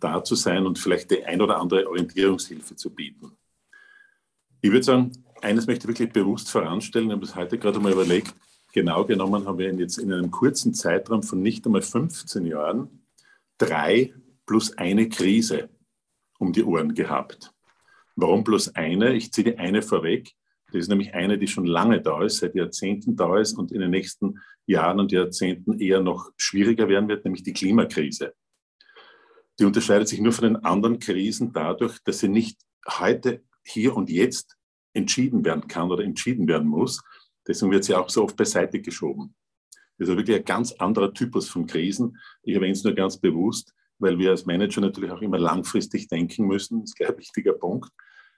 da zu sein und vielleicht die ein oder andere Orientierungshilfe zu bieten. Ich würde sagen, eines möchte ich wirklich bewusst voranstellen, ich habe das heute gerade mal überlegt, genau genommen haben wir jetzt in einem kurzen Zeitraum von nicht einmal 15 Jahren drei plus eine Krise um die Ohren gehabt. Warum bloß eine? Ich ziehe die eine vorweg. Das ist nämlich eine, die schon lange da ist, seit Jahrzehnten da ist und in den nächsten Jahren und Jahrzehnten eher noch schwieriger werden wird, nämlich die Klimakrise. Die unterscheidet sich nur von den anderen Krisen dadurch, dass sie nicht heute, hier und jetzt entschieden werden kann oder entschieden werden muss. Deswegen wird sie auch so oft beiseite geschoben. Das ist wirklich ein ganz anderer Typus von Krisen. Ich erwähne es nur ganz bewusst, weil wir als Manager natürlich auch immer langfristig denken müssen. Das ist ein wichtiger Punkt,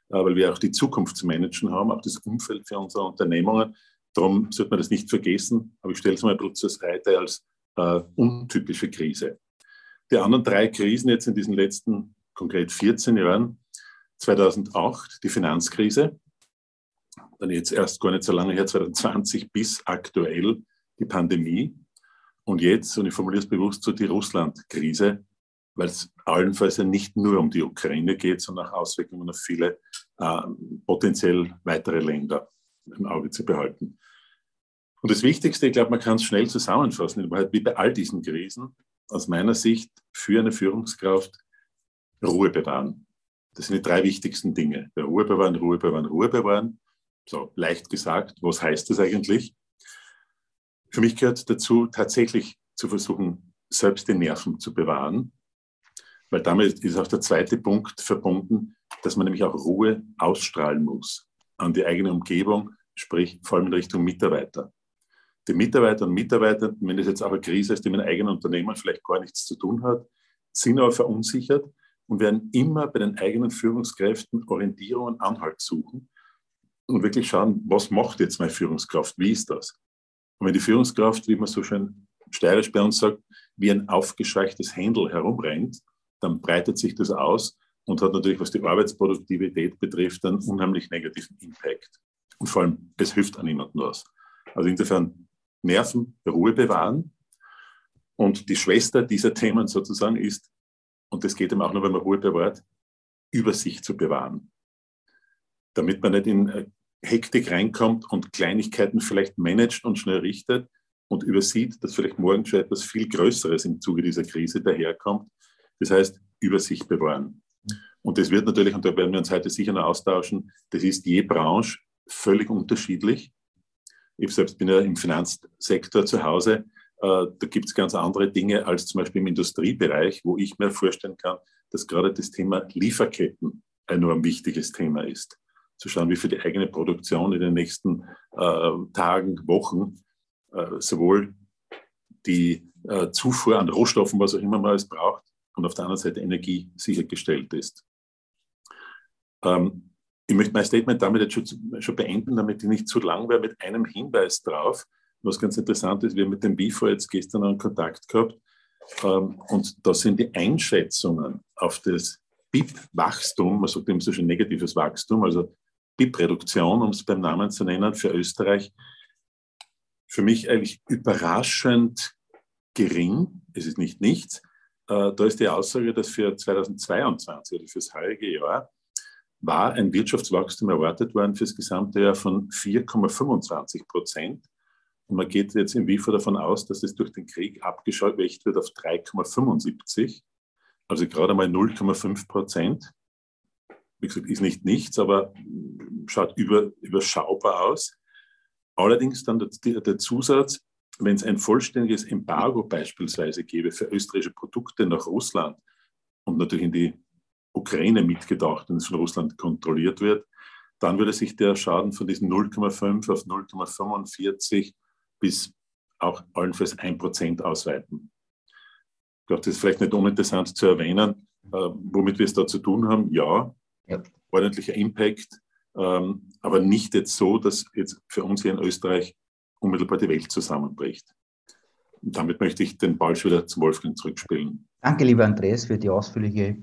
äh, weil wir auch die Zukunft zu managen haben, auch das Umfeld für unsere Unternehmungen. Darum sollte man das nicht vergessen, aber ich stelle es mal bloß als Reiter als äh, untypische Krise. Die anderen drei Krisen jetzt in diesen letzten konkret 14 Jahren, 2008 die Finanzkrise, dann jetzt erst gar nicht so lange her, 2020 bis aktuell die Pandemie. Und jetzt, und ich formuliere es bewusst so, die Russland-Krise, weil es allenfalls ja nicht nur um die Ukraine geht, sondern auch Auswirkungen auf viele äh, potenziell weitere Länder im Auge zu behalten. Und das Wichtigste, ich glaube, man kann es schnell zusammenfassen, wie bei all diesen Krisen, aus meiner Sicht für eine Führungskraft Ruhe bewahren. Das sind die drei wichtigsten Dinge. Ruhe bewahren, Ruhe bewahren, Ruhe bewahren. So leicht gesagt, was heißt das eigentlich? Für mich gehört dazu, tatsächlich zu versuchen, selbst die Nerven zu bewahren, weil damit ist auch der zweite Punkt verbunden, dass man nämlich auch Ruhe ausstrahlen muss an die eigene Umgebung, sprich vor allem in Richtung Mitarbeiter. Die Mitarbeiter und Mitarbeiter, wenn das jetzt eine Krise ist, die mit eigenen Unternehmen vielleicht gar nichts zu tun hat, sind aber verunsichert und werden immer bei den eigenen Führungskräften Orientierung und Anhalt suchen und wirklich schauen, was macht jetzt meine Führungskraft, wie ist das? Und wenn die Führungskraft, wie man so schön steirisch bei uns sagt, wie ein aufgescheuchtes Händel herumrennt, dann breitet sich das aus und hat natürlich, was die Arbeitsproduktivität betrifft, einen unheimlich negativen Impact. Und vor allem, es hilft an niemandem was. Also insofern Nerven, Ruhe bewahren. Und die Schwester dieser Themen sozusagen ist, und das geht eben auch nur, wenn man Ruhe bewahrt, Übersicht zu bewahren. Damit man nicht in äh, Hektik reinkommt und Kleinigkeiten vielleicht managt und schnell richtet und übersieht, dass vielleicht morgen schon etwas viel Größeres im Zuge dieser Krise daherkommt das heißt, Übersicht bewahren. Und das wird natürlich, und da werden wir uns heute sicher noch austauschen, das ist je Branche völlig unterschiedlich. Ich selbst bin ja im Finanzsektor zu Hause. Äh, da gibt es ganz andere Dinge als zum Beispiel im Industriebereich, wo ich mir vorstellen kann, dass gerade das Thema Lieferketten ein enorm wichtiges Thema ist. Zu schauen, wie für die eigene Produktion in den nächsten äh, Tagen, Wochen äh, sowohl die äh, Zufuhr an Rohstoffen, was auch immer man es braucht, und auf der anderen Seite Energie sichergestellt ist. Ähm, ich möchte mein Statement damit jetzt schon, schon, beenden, damit ich nicht zu lang wäre, mit einem Hinweis drauf. Was ganz interessant ist, wir haben mit dem BIFO jetzt gestern einen Kontakt gehabt ähm, und da sind die Einschätzungen auf das BIP-Wachstum, man sagt immer so schon negatives Wachstum, also BIP-Reduktion, um es beim Namen zu nennen, für Österreich, für mich eigentlich überraschend gering. Es ist nicht nichts, äh, da ist die Aussage, dass für 2022 oder fürs heutige Jahr war ein Wirtschaftswachstum erwartet worden für das gesamte Jahr von 4,25 Prozent. Und man geht jetzt im WIFO davon aus, dass es durch den Krieg abgeschwächt wird auf 3,75, also gerade mal 0,5 Prozent. Wie gesagt, ist nicht nichts, aber schaut über, überschaubar aus. Allerdings dann der, der Zusatz, wenn es ein vollständiges Embargo beispielsweise gäbe für österreichische Produkte nach Russland und natürlich in die Ukraine mitgedacht, wenn es von Russland kontrolliert wird, dann würde sich der Schaden von diesen 0,5 auf 0,45 bis auch allenfalls 1 Prozent ausweiten. Ich glaube, das ist vielleicht nicht uninteressant zu erwähnen, äh, womit wir es da zu tun haben. Ja, ja. ordentlicher Impact, ähm, aber nicht jetzt so, dass jetzt für uns hier in Österreich unmittelbar die Welt zusammenbricht. Und damit möchte ich den Ball wieder zum Wolfgang zurückspielen. Danke, lieber Andreas, für die ausführliche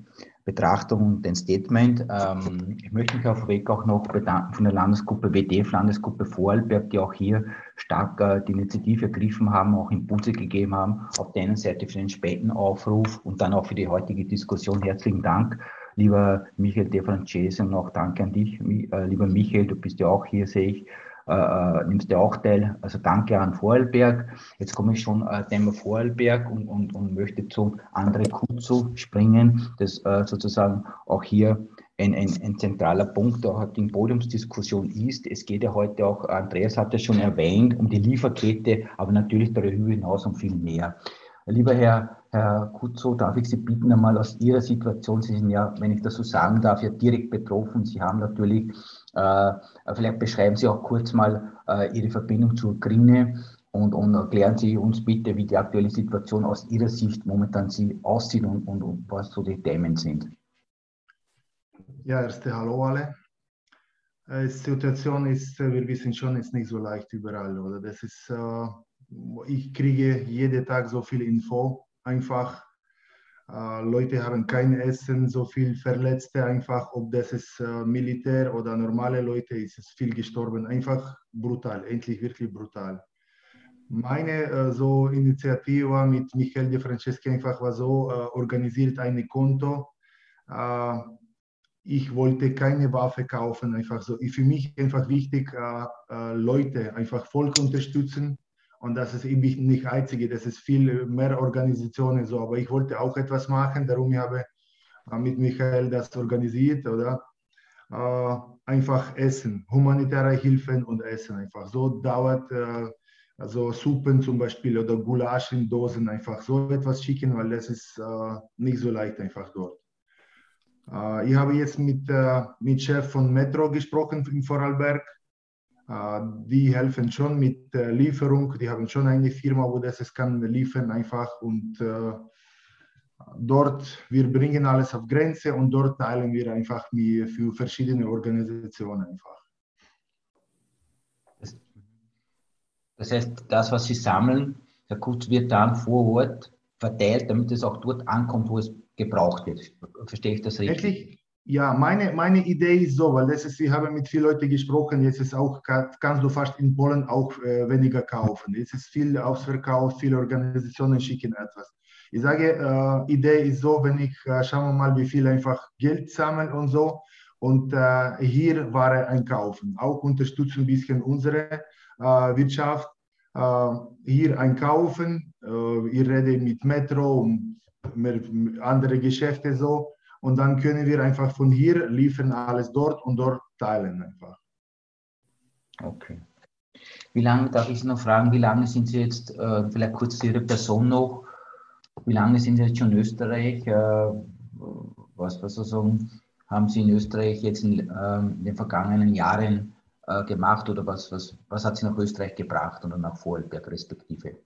Betrachtung und dein Statement. Ähm, ich möchte mich auf Weg auch noch bedanken von der Landesgruppe WDF, Landesgruppe Vorarlberg, die auch hier stark äh, die Initiative ergriffen haben, auch Impulse gegeben haben. Auf der einen Seite für den späten Aufruf und dann auch für die heutige Diskussion. Herzlichen Dank, lieber Michael De Francese und auch danke an dich, äh, lieber Michael, du bist ja auch hier, sehe ich. Äh, nimmst du auch teil. Also danke an Vorarlberg. Jetzt komme ich schon äh, Thema Vorarlberg und, und, und möchte zu André Kutzu springen, das äh, sozusagen auch hier ein, ein, ein zentraler Punkt der heutigen Podiumsdiskussion ist. Es geht ja heute auch, Andreas hat es schon erwähnt, um die Lieferkette, aber natürlich darüber hinaus um viel mehr. Lieber Herr, Herr Kutzo, darf ich Sie bitten, einmal aus Ihrer Situation, Sie sind ja, wenn ich das so sagen darf, ja direkt betroffen. Sie haben natürlich vielleicht beschreiben Sie auch kurz mal äh, Ihre Verbindung zur Ukraine und, und erklären Sie uns bitte, wie die aktuelle Situation aus Ihrer Sicht momentan sie aussieht und, und, und was so die Themen sind. Ja, erste Hallo alle. Äh, die Situation ist, wir wissen schon, ist nicht so leicht überall. Oder? Das ist, ich kriege jeden Tag so viel Info einfach äh, Leute haben kein Essen, so viel Verletzte einfach, ob das ist äh, Militär oder normale Leute, ist es viel gestorben. Einfach brutal, endlich wirklich brutal. Meine äh, so Initiative mit Michael De Franceschi einfach war so äh, organisiert ein Konto. Äh, ich wollte keine Waffe kaufen, einfach so. Für mich einfach wichtig, äh, Leute einfach Volk unterstützen und das ist eben nicht einzige, das ist viel mehr Organisationen so. Aber ich wollte auch etwas machen, darum habe ich mit Michael das organisiert, oder? Äh, einfach Essen, humanitäre Hilfen und Essen einfach. So dauert äh, also Suppen zum Beispiel oder Gulasch in Dosen einfach so etwas schicken, weil das ist äh, nicht so leicht einfach dort. Äh, ich habe jetzt mit, äh, mit Chef von Metro gesprochen in Vorarlberg äh, die helfen schon mit Lieferung. Die haben schon eine Firma, wo das es kann liefern einfach und äh, dort wir bringen alles auf Grenze und dort teilen wir einfach für verschiedene Organisationen einfach. Das heißt, das, was Sie sammeln, Herr Kutz, wird dann vor Ort verteilt, damit es auch dort ankommt, wo es gebraucht wird. Verstehe ich das richtig? Wirklich? Ja, meine, meine Idee ist so, weil ist, wir haben mit vielen Leuten gesprochen, jetzt ist auch, kannst du fast in Polen auch äh, weniger kaufen. Jetzt ist viel ausverkauft, viele Organisationen schicken etwas. Ich sage, äh, Idee ist so, wenn ich, äh, schauen wir mal, wie viel einfach Geld sammeln und so. Und äh, hier Ware einkaufen. Auch unterstützen ein bisschen unsere äh, Wirtschaft. Äh, hier einkaufen. Äh, ich rede mit Metro und andere Geschäfte so und dann können wir einfach von hier liefern alles dort und dort teilen einfach. Okay. Wie lange, darf ich Sie noch fragen, wie lange sind Sie jetzt, äh, vielleicht kurz zu Ihrer Person noch, wie lange sind Sie jetzt schon in Österreich? Äh, was, was sozusagen haben Sie in Österreich jetzt in, äh, in den vergangenen Jahren äh, gemacht oder was, was, was hat Sie nach Österreich gebracht oder nach Vorarlberg respektive?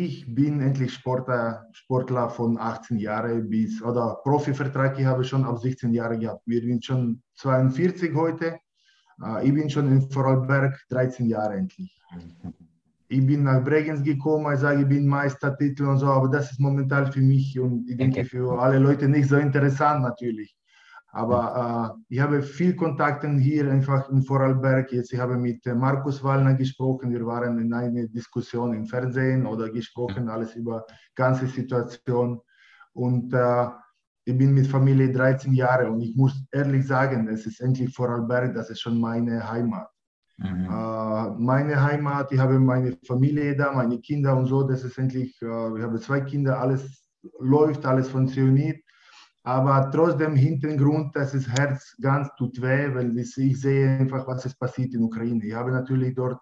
Ich bin endlich Sportler, Sportler von 18 Jahren bis, oder Profivertrag, ich habe schon ab 16 Jahren gehabt. Wir sind schon 42 heute. Äh, ich bin schon in Vorarlberg 13 Jahre endlich. Ich bin nach Bregenz gekommen, ich sage, ich bin Meistertitel und so, aber das ist momentan für mich und ich denke für alle Leute nicht so interessant natürlich. Aber äh, ich habe viel Kontakte hier einfach in Vorarlberg. Jetzt ich habe mit äh, Markus Wallner gesprochen. Wir waren in einer Diskussion im Fernsehen oder gesprochen alles über ganze Situation. Und äh, ich bin mit Familie 13 Jahre und ich muss ehrlich sagen, es ist endlich Vorarlberg, das ist schon meine Heimat. Mhm. Äh, meine Heimat, ich habe meine Familie da, meine Kinder und so, das ist endlich, äh, ich habe zwei Kinder, alles läuft, alles funktioniert. Aber trotzdem Hintergrund, dass das Herz ganz tut weh, weil ich sehe einfach, was es passiert in Ukraine. Ich habe natürlich dort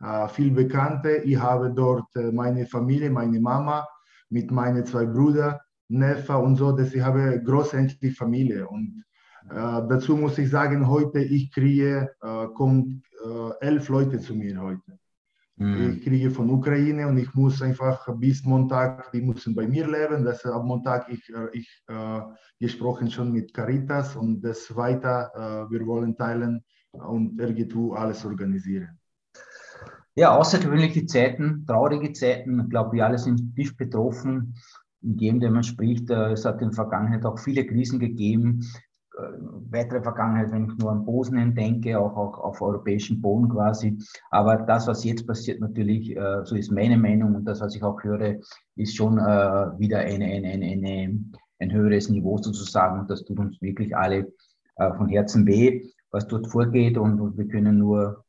äh, viel Bekannte. Ich habe dort äh, meine Familie, meine Mama mit meinen zwei Brüdern, Neffe und so. Dass ich habe großendlich Familie. Und äh, dazu muss ich sagen, heute ich kriege, äh, kommt äh, elf Leute zu mir heute. Mhm. Ich kriege von Ukraine und ich muss einfach bis Montag, die müssen bei mir leben. Das ab Montag ich, äh, ich äh, gesprochen schon mit Caritas und das weiter, äh, wir wollen teilen und irgendwo alles organisieren. Ja, außergewöhnliche Zeiten, traurige Zeiten. Ich glaube, wir alle sind tief betroffen. in dem man spricht. Es hat in der Vergangenheit auch viele Krisen gegeben, äh, weitere Vergangenheit, wenn ich nur an Bosnien denke, auch, auch auf europäischen Boden quasi. Aber das, was jetzt passiert, natürlich, äh, so ist meine Meinung und das, was ich auch höre, ist schon äh, wieder eine, eine, eine, eine, ein höheres Niveau sozusagen. Und das tut uns wirklich alle von Herzen weh, was dort vorgeht. Und, und wir können nur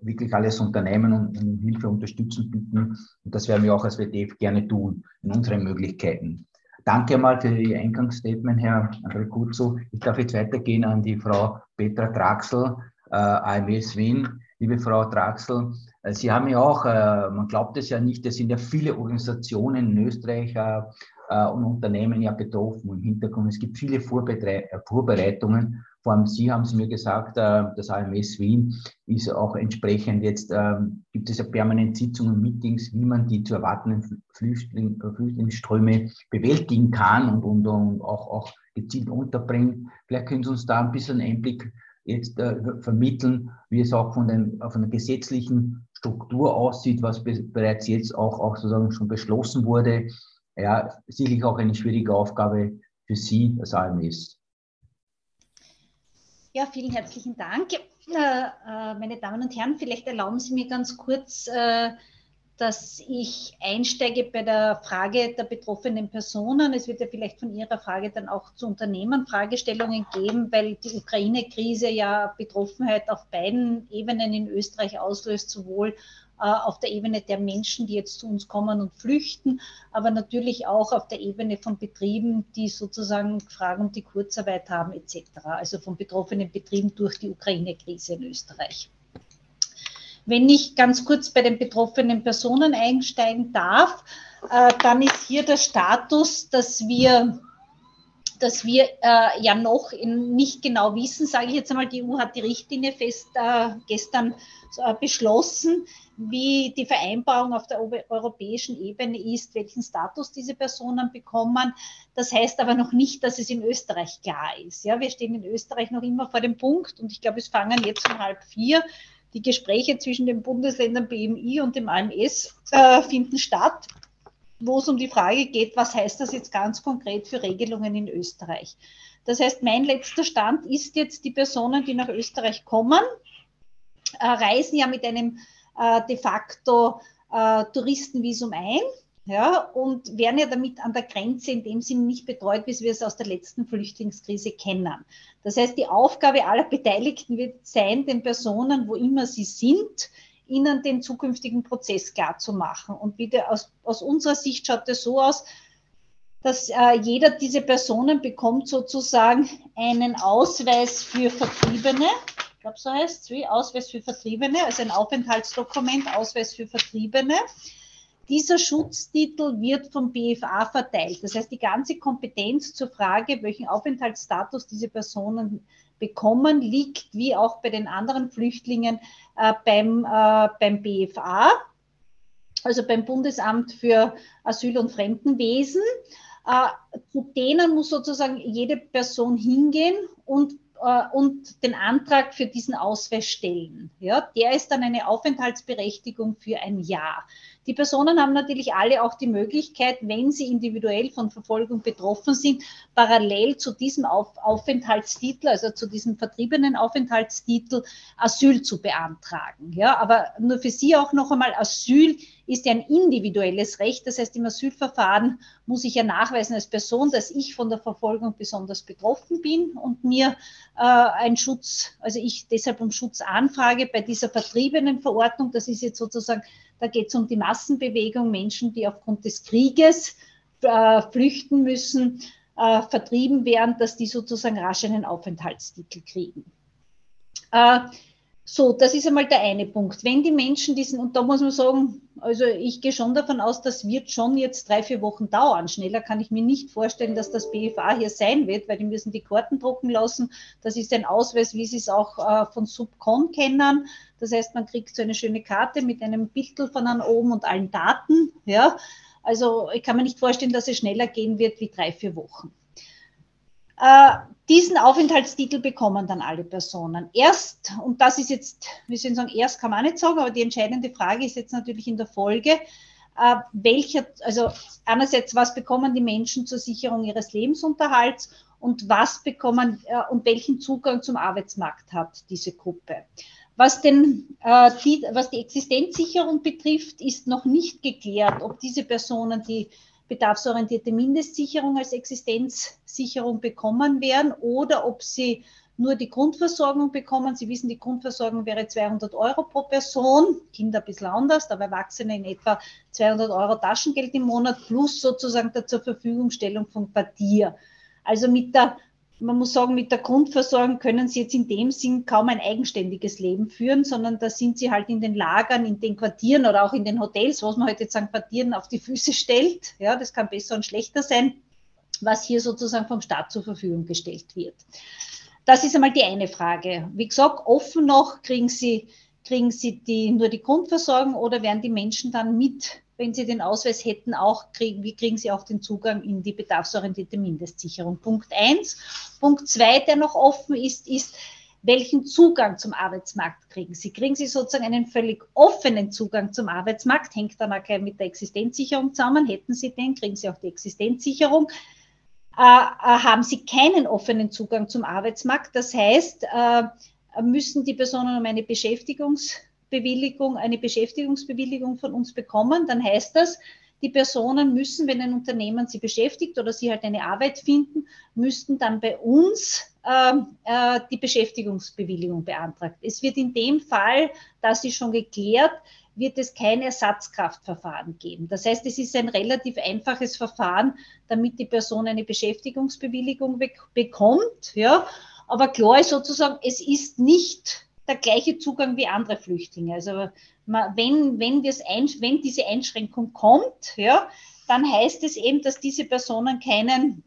wirklich alles unternehmen und um Hilfe, Unterstützung bitten. Und das werden wir auch als WDF gerne tun, in unseren Möglichkeiten. Danke mal für Ihr Eingangsstatement, Herr André Kurzo. Ich darf jetzt weitergehen an die Frau Petra Draxel, äh, AMS Wien. Liebe Frau Draxel, äh, Sie haben ja auch, äh, man glaubt es ja nicht, es sind ja viele Organisationen in Österreich äh, äh, und Unternehmen ja betroffen im Hintergrund. Es gibt viele Vorbere Vorbereitungen vor allem Sie haben es mir gesagt, äh, das AMS Wien ist auch entsprechend jetzt, ähm, gibt es ja permanent Sitzungen, Meetings, wie man die zu erwartenden Flüchtling, Flüchtlingsströme bewältigen kann und, und, und auch, auch gezielt unterbringt. Vielleicht können Sie uns da ein bisschen Einblick jetzt äh, vermitteln, wie es auch von, den, von der gesetzlichen Struktur aussieht, was be bereits jetzt auch, auch sozusagen schon beschlossen wurde. Ja, sicherlich auch eine schwierige Aufgabe für Sie als AMS. Ja, vielen herzlichen Dank. Äh, äh, meine Damen und Herren, vielleicht erlauben Sie mir ganz kurz, äh, dass ich einsteige bei der Frage der betroffenen Personen. Es wird ja vielleicht von Ihrer Frage dann auch zu Unternehmen Fragestellungen geben, weil die Ukraine-Krise ja Betroffenheit auf beiden Ebenen in Österreich auslöst, sowohl auf der Ebene der Menschen, die jetzt zu uns kommen und flüchten, aber natürlich auch auf der Ebene von Betrieben, die sozusagen Fragen um die Kurzarbeit haben etc. Also von betroffenen Betrieben durch die Ukraine-Krise in Österreich. Wenn ich ganz kurz bei den betroffenen Personen einsteigen darf, äh, dann ist hier der Status, dass wir dass wir äh, ja noch in, nicht genau wissen, sage ich jetzt einmal, die EU hat die Richtlinie fest äh, gestern äh, beschlossen, wie die Vereinbarung auf der europäischen Ebene ist, welchen Status diese Personen bekommen. Das heißt aber noch nicht, dass es in Österreich klar ist. Ja, wir stehen in Österreich noch immer vor dem Punkt und ich glaube, es fangen jetzt um halb vier. Die Gespräche zwischen den Bundesländern BMI und dem AMS äh, finden statt wo es um die Frage geht, was heißt das jetzt ganz konkret für Regelungen in Österreich. Das heißt, mein letzter Stand ist jetzt, die Personen, die nach Österreich kommen, äh, reisen ja mit einem äh, de facto äh, Touristenvisum ein. Ja, und werden ja damit an der Grenze in dem Sinne nicht betreut, wie wir es aus der letzten Flüchtlingskrise kennen. Das heißt, die Aufgabe aller Beteiligten wird sein, den Personen, wo immer sie sind, ihnen den zukünftigen Prozess klar zu machen. Und wieder aus, aus unserer Sicht schaut es so aus, dass äh, jeder dieser Personen bekommt sozusagen einen Ausweis für Vertriebene. Ich glaube, so heißt es, Ausweis für Vertriebene, also ein Aufenthaltsdokument, Ausweis für Vertriebene. Dieser Schutztitel wird vom BFA verteilt. Das heißt, die ganze Kompetenz zur Frage, welchen Aufenthaltsstatus diese Personen bekommen, liegt wie auch bei den anderen Flüchtlingen äh, beim, äh, beim BFA, also beim Bundesamt für Asyl- und Fremdenwesen. Äh, zu denen muss sozusagen jede Person hingehen und äh, und den Antrag für diesen Ausweis stellen. Ja, der ist dann eine Aufenthaltsberechtigung für ein Jahr. Die Personen haben natürlich alle auch die Möglichkeit, wenn sie individuell von Verfolgung betroffen sind, parallel zu diesem Auf Aufenthaltstitel, also zu diesem vertriebenen Aufenthaltstitel, Asyl zu beantragen. Ja, aber nur für Sie auch noch einmal, Asyl ist ja ein individuelles Recht. Das heißt, im Asylverfahren muss ich ja nachweisen als Person, dass ich von der Verfolgung besonders betroffen bin und mir äh, ein Schutz, also ich deshalb um Schutz anfrage bei dieser vertriebenen Verordnung. Das ist jetzt sozusagen da geht es um die Massenbewegung, Menschen, die aufgrund des Krieges äh, flüchten müssen, äh, vertrieben werden, dass die sozusagen rasch einen Aufenthaltstitel kriegen. Äh, so, das ist einmal der eine Punkt. Wenn die Menschen diesen, und da muss man sagen, also ich gehe schon davon aus, das wird schon jetzt drei, vier Wochen dauern. Schneller kann ich mir nicht vorstellen, dass das BFA hier sein wird, weil die müssen die Karten drucken lassen. Das ist ein Ausweis, wie Sie es auch äh, von Subcon kennen. Das heißt, man kriegt so eine schöne Karte mit einem Bild von an oben und allen Daten. Ja, also ich kann mir nicht vorstellen, dass es schneller gehen wird wie drei, vier Wochen. Äh, diesen Aufenthaltstitel bekommen dann alle Personen. Erst, und das ist jetzt, wir sollen sagen, erst kann man nicht sagen, aber die entscheidende Frage ist jetzt natürlich in der Folge, äh, welcher, also einerseits, was bekommen die Menschen zur Sicherung ihres Lebensunterhalts und was bekommen äh, und welchen Zugang zum Arbeitsmarkt hat diese Gruppe. Was, den, äh, die, was die Existenzsicherung betrifft, ist noch nicht geklärt, ob diese Personen die bedarfsorientierte Mindestsicherung als Existenzsicherung bekommen werden oder ob sie nur die Grundversorgung bekommen. Sie wissen, die Grundversorgung wäre 200 Euro pro Person, Kinder ein bisschen anders, aber Erwachsene in etwa 200 Euro Taschengeld im Monat plus sozusagen der zur Verfügungstellung von Quartier. Also mit der, man muss sagen, mit der Grundversorgung können sie jetzt in dem Sinn kaum ein eigenständiges Leben führen, sondern da sind sie halt in den Lagern, in den Quartieren oder auch in den Hotels, was man heute jetzt an Quartieren auf die Füße stellt. Ja, das kann besser und schlechter sein, was hier sozusagen vom Staat zur Verfügung gestellt wird. Das ist einmal die eine Frage. Wie gesagt, offen noch, kriegen Sie, kriegen Sie die, nur die Grundversorgung oder werden die Menschen dann mit, wenn sie den Ausweis hätten, auch kriegen, wie kriegen sie auch den Zugang in die bedarfsorientierte Mindestsicherung? Punkt eins. Punkt zwei, der noch offen ist, ist, welchen Zugang zum Arbeitsmarkt kriegen Sie? Kriegen Sie sozusagen einen völlig offenen Zugang zum Arbeitsmarkt? Hängt dann auch mit der Existenzsicherung zusammen. Hätten Sie den, kriegen Sie auch die Existenzsicherung. Äh, äh, haben sie keinen offenen Zugang zum Arbeitsmarkt. Das heißt, äh, müssen die Personen um eine Beschäftigungsbewilligung, eine Beschäftigungsbewilligung von uns bekommen, dann heißt das, die Personen müssen, wenn ein Unternehmen sie beschäftigt oder sie halt eine Arbeit finden, müssten dann bei uns äh, äh, die Beschäftigungsbewilligung beantragt. Es wird in dem Fall, das ist schon geklärt, wird es kein Ersatzkraftverfahren geben. Das heißt, es ist ein relativ einfaches Verfahren, damit die Person eine Beschäftigungsbewilligung bekommt. Ja. Aber klar ist sozusagen, es ist nicht der gleiche Zugang wie andere Flüchtlinge. Also wenn, wenn, wenn diese Einschränkung kommt, ja, dann heißt es eben, dass diese Personen keinen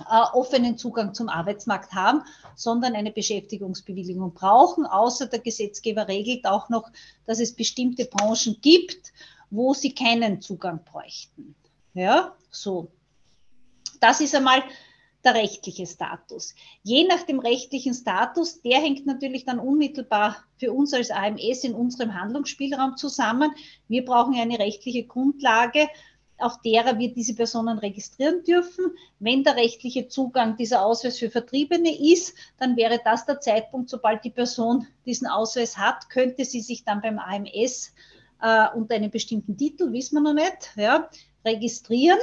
äh, offenen Zugang zum Arbeitsmarkt haben, sondern eine Beschäftigungsbewilligung brauchen. Außer der Gesetzgeber regelt auch noch, dass es bestimmte Branchen gibt, wo sie keinen Zugang bräuchten. Ja, so. Das ist einmal der rechtliche Status. Je nach dem rechtlichen Status, der hängt natürlich dann unmittelbar für uns als AMS in unserem Handlungsspielraum zusammen. Wir brauchen eine rechtliche Grundlage, auf derer wir diese Personen registrieren dürfen. Wenn der rechtliche Zugang dieser Ausweis für Vertriebene ist, dann wäre das der Zeitpunkt, sobald die Person diesen Ausweis hat, könnte sie sich dann beim AMS äh, unter einem bestimmten Titel, wissen wir noch nicht, ja, registrieren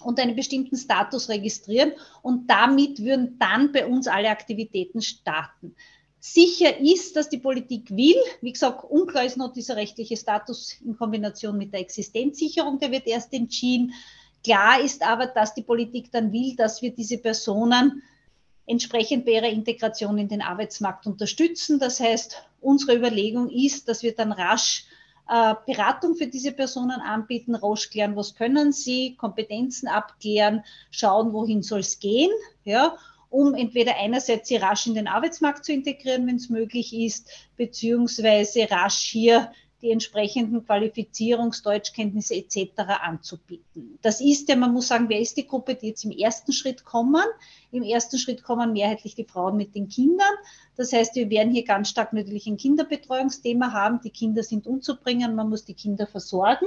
und einen bestimmten Status registrieren und damit würden dann bei uns alle Aktivitäten starten sicher ist, dass die Politik will. Wie gesagt, unklar ist noch dieser rechtliche Status in Kombination mit der Existenzsicherung, der wird erst entschieden. Klar ist aber, dass die Politik dann will, dass wir diese Personen entsprechend bei ihrer Integration in den Arbeitsmarkt unterstützen. Das heißt, unsere Überlegung ist, dass wir dann rasch äh, Beratung für diese Personen anbieten, rasch klären, was können sie, Kompetenzen abklären, schauen, wohin soll es gehen. Ja, um entweder einerseits sie rasch in den Arbeitsmarkt zu integrieren, wenn es möglich ist, beziehungsweise rasch hier die entsprechenden Qualifizierungs-, Deutschkenntnisse etc. anzubieten. Das ist ja, man muss sagen, wer ist die Gruppe, die jetzt im ersten Schritt kommen? Im ersten Schritt kommen mehrheitlich die Frauen mit den Kindern. Das heißt, wir werden hier ganz stark natürlich ein Kinderbetreuungsthema haben. Die Kinder sind umzubringen, man muss die Kinder versorgen,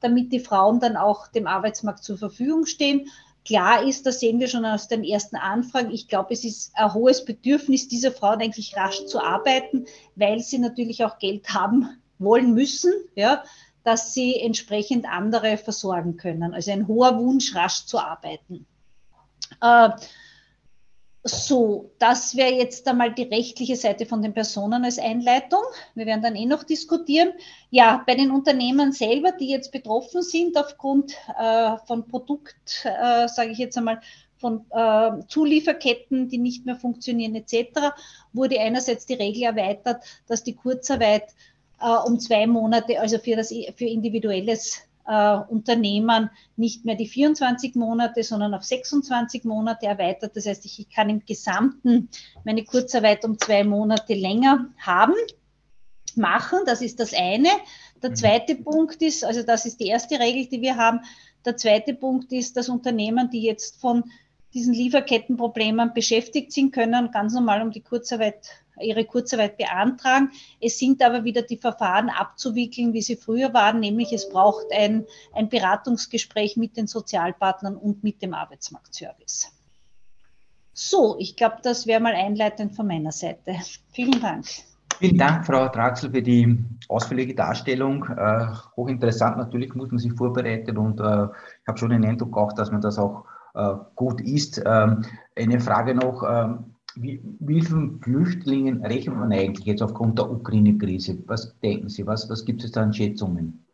damit die Frauen dann auch dem Arbeitsmarkt zur Verfügung stehen klar ist, das sehen wir schon aus den ersten Anfragen. Ich glaube, es ist ein hohes Bedürfnis dieser Frauen eigentlich rasch zu arbeiten, weil sie natürlich auch Geld haben wollen müssen, ja, dass sie entsprechend andere versorgen können. Also ein hoher Wunsch, rasch zu arbeiten. Äh, so, das wäre jetzt einmal die rechtliche Seite von den Personen als Einleitung. Wir werden dann eh noch diskutieren. Ja, bei den Unternehmen selber, die jetzt betroffen sind aufgrund äh, von Produkt, äh, sage ich jetzt einmal, von äh, Zulieferketten, die nicht mehr funktionieren etc., wurde einerseits die Regel erweitert, dass die Kurzarbeit um zwei Monate, also für, das, für individuelles äh, Unternehmern nicht mehr die 24 Monate, sondern auf 26 Monate erweitert. Das heißt, ich, ich kann im Gesamten meine Kurzarbeit um zwei Monate länger haben, machen. Das ist das eine. Der mhm. zweite mhm. Punkt ist, also das ist die erste Regel, die wir haben. Der zweite Punkt ist, dass Unternehmen, die jetzt von diesen Lieferkettenproblemen beschäftigt sind, können ganz normal um die Kurzarbeit ihre Kurzarbeit beantragen. Es sind aber wieder die Verfahren abzuwickeln, wie sie früher waren, nämlich es braucht ein, ein Beratungsgespräch mit den Sozialpartnern und mit dem Arbeitsmarktservice. So, ich glaube, das wäre mal einleitend von meiner Seite. Vielen Dank. Vielen Dank, Frau Draxel, für die ausführliche Darstellung. Äh, hochinteressant, natürlich muss man sich vorbereiten und äh, ich habe schon den Eindruck auch, dass man das auch äh, gut ist. Ähm, eine Frage noch, ähm, wie, wie vielen Flüchtlingen rechnet man eigentlich jetzt aufgrund der Ukraine-Krise? Was denken Sie, was, was gibt es da an Schätzungen?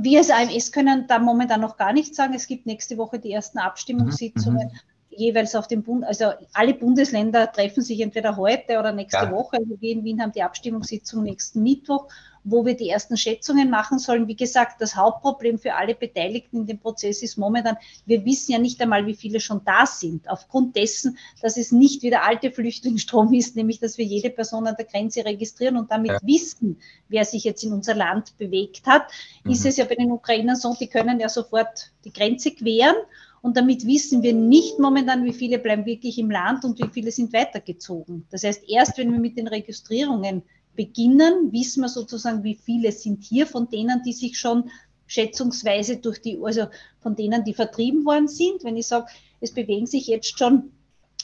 Wir als AMS können da momentan noch gar nichts sagen. Es gibt nächste Woche die ersten Abstimmungssitzungen. Mhm jeweils auf dem Bund, also alle Bundesländer treffen sich entweder heute oder nächste ja. Woche. Also wir in Wien haben die Abstimmungssitzung nächsten Mittwoch, wo wir die ersten Schätzungen machen sollen. Wie gesagt, das Hauptproblem für alle Beteiligten in dem Prozess ist momentan, wir wissen ja nicht einmal, wie viele schon da sind. Aufgrund dessen, dass es nicht wie der alte Flüchtlingsstrom ist, nämlich dass wir jede Person an der Grenze registrieren und damit ja. wissen, wer sich jetzt in unser Land bewegt hat, mhm. ist es ja bei den Ukrainern so, die können ja sofort die Grenze queren und damit wissen wir nicht momentan, wie viele bleiben wirklich im Land und wie viele sind weitergezogen. Das heißt, erst wenn wir mit den Registrierungen beginnen, wissen wir sozusagen, wie viele sind hier von denen, die sich schon schätzungsweise durch die, also von denen, die vertrieben worden sind. Wenn ich sage, es bewegen sich jetzt schon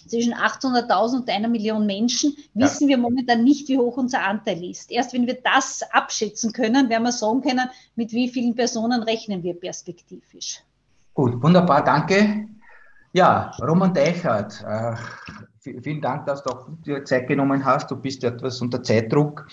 zwischen 800.000 und einer Million Menschen, wissen ja. wir momentan nicht, wie hoch unser Anteil ist. Erst wenn wir das abschätzen können, werden wir sagen können, mit wie vielen Personen rechnen wir perspektivisch. Gut, wunderbar, danke. Ja, Roman Deichert, äh, vielen Dank, dass du auch dir Zeit genommen hast. Du bist etwas unter Zeitdruck.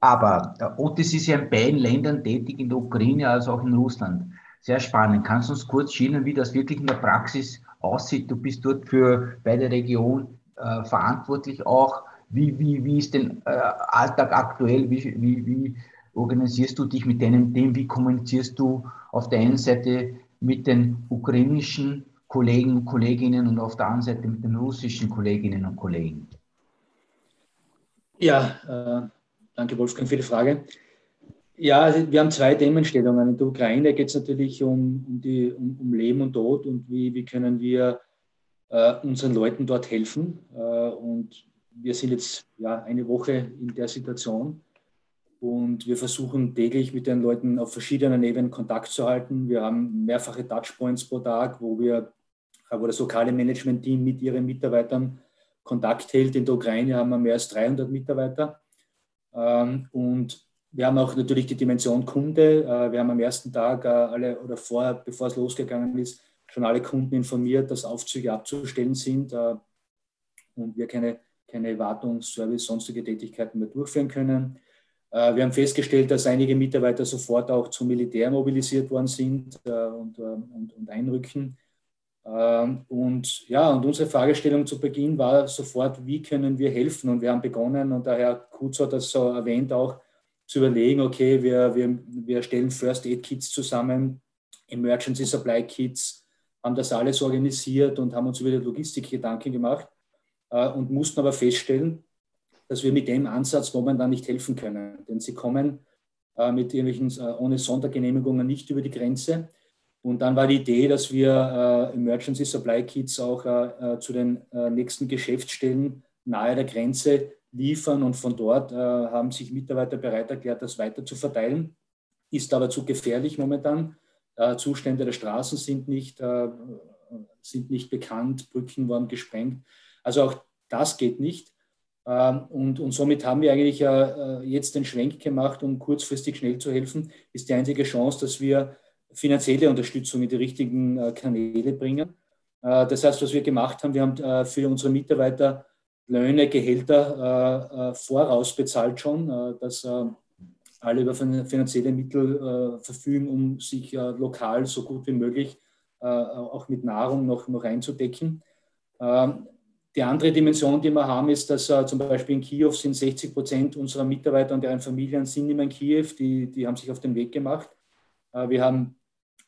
Aber äh, Otis ist ja in beiden Ländern tätig, in der Ukraine als auch in Russland. Sehr spannend. Kannst du uns kurz schildern, wie das wirklich in der Praxis aussieht? Du bist dort für beide Regionen äh, verantwortlich auch. Wie, wie, wie ist denn äh, Alltag aktuell? Wie, wie, wie organisierst du dich mit deinem Team? Wie kommunizierst du auf der einen Seite mit den ukrainischen Kollegen und Kolleginnen und auf der anderen Seite mit den russischen Kolleginnen und Kollegen? Ja, äh, danke Wolfgang für die Frage. Ja, also wir haben zwei Themenstellungen. In der Ukraine geht es natürlich um, um, die, um, um, Leben und Tod und wie, wie können wir äh, unseren Leuten dort helfen. Äh, und wir sind jetzt ja, eine Woche in der Situation. Und wir versuchen täglich mit den Leuten auf verschiedenen Ebenen Kontakt zu halten. Wir haben mehrfache Touchpoints pro Tag, wo, wir, wo das lokale Management-Team mit ihren Mitarbeitern Kontakt hält. In der Ukraine haben wir mehr als 300 Mitarbeiter. Ähm, und wir haben auch natürlich die Dimension Kunde. Äh, wir haben am ersten Tag äh, alle oder vor, bevor es losgegangen ist, schon alle Kunden informiert, dass Aufzüge abzustellen sind äh, und wir keine, keine Wartung, Service, sonstige Tätigkeiten mehr durchführen können. Äh, wir haben festgestellt, dass einige Mitarbeiter sofort auch zum Militär mobilisiert worden sind äh, und, äh, und, und einrücken. Ähm, und ja, und unsere Fragestellung zu Beginn war sofort, wie können wir helfen? Und wir haben begonnen, und der Herr Kutz hat das so erwähnt, auch zu überlegen, okay, wir, wir, wir stellen First Aid Kits zusammen, Emergency Supply Kits, haben das alles organisiert und haben uns über die Logistik Gedanken gemacht und mussten aber feststellen, dass wir mit dem Ansatz momentan nicht helfen können. Denn sie kommen äh, mit irgendwelchen äh, ohne Sondergenehmigungen nicht über die Grenze. Und dann war die Idee, dass wir äh, Emergency Supply Kits auch äh, äh, zu den äh, nächsten Geschäftsstellen nahe der Grenze liefern. Und von dort haben sich Mitarbeiter bereit erklärt, das weiter zu verteilen. Ist aber zu gefährlich momentan. Zustände der Straßen sind nicht, sind nicht bekannt, Brücken waren gesprengt. Also auch das geht nicht. Ähm, und, und somit haben wir eigentlich äh, jetzt den Schwenk gemacht, um kurzfristig schnell zu helfen. Ist die einzige Chance, dass wir finanzielle Unterstützung in die richtigen äh, Kanäle bringen. Äh, das heißt, was wir gemacht haben, wir haben für unsere Mitarbeiter Löhne, Gehälter voraus bezahlt schon, dass alle über finanzielle Mittel verfügen, um sich lokal so gut wie möglich auch mit Nahrung noch, noch einzudecken. Ähm, die andere Dimension, die wir haben, ist, dass äh, zum Beispiel in Kiew sind 60 Prozent unserer Mitarbeiter und deren Familien sind immer in Kiew, die, die haben sich auf den Weg gemacht. Äh, wir haben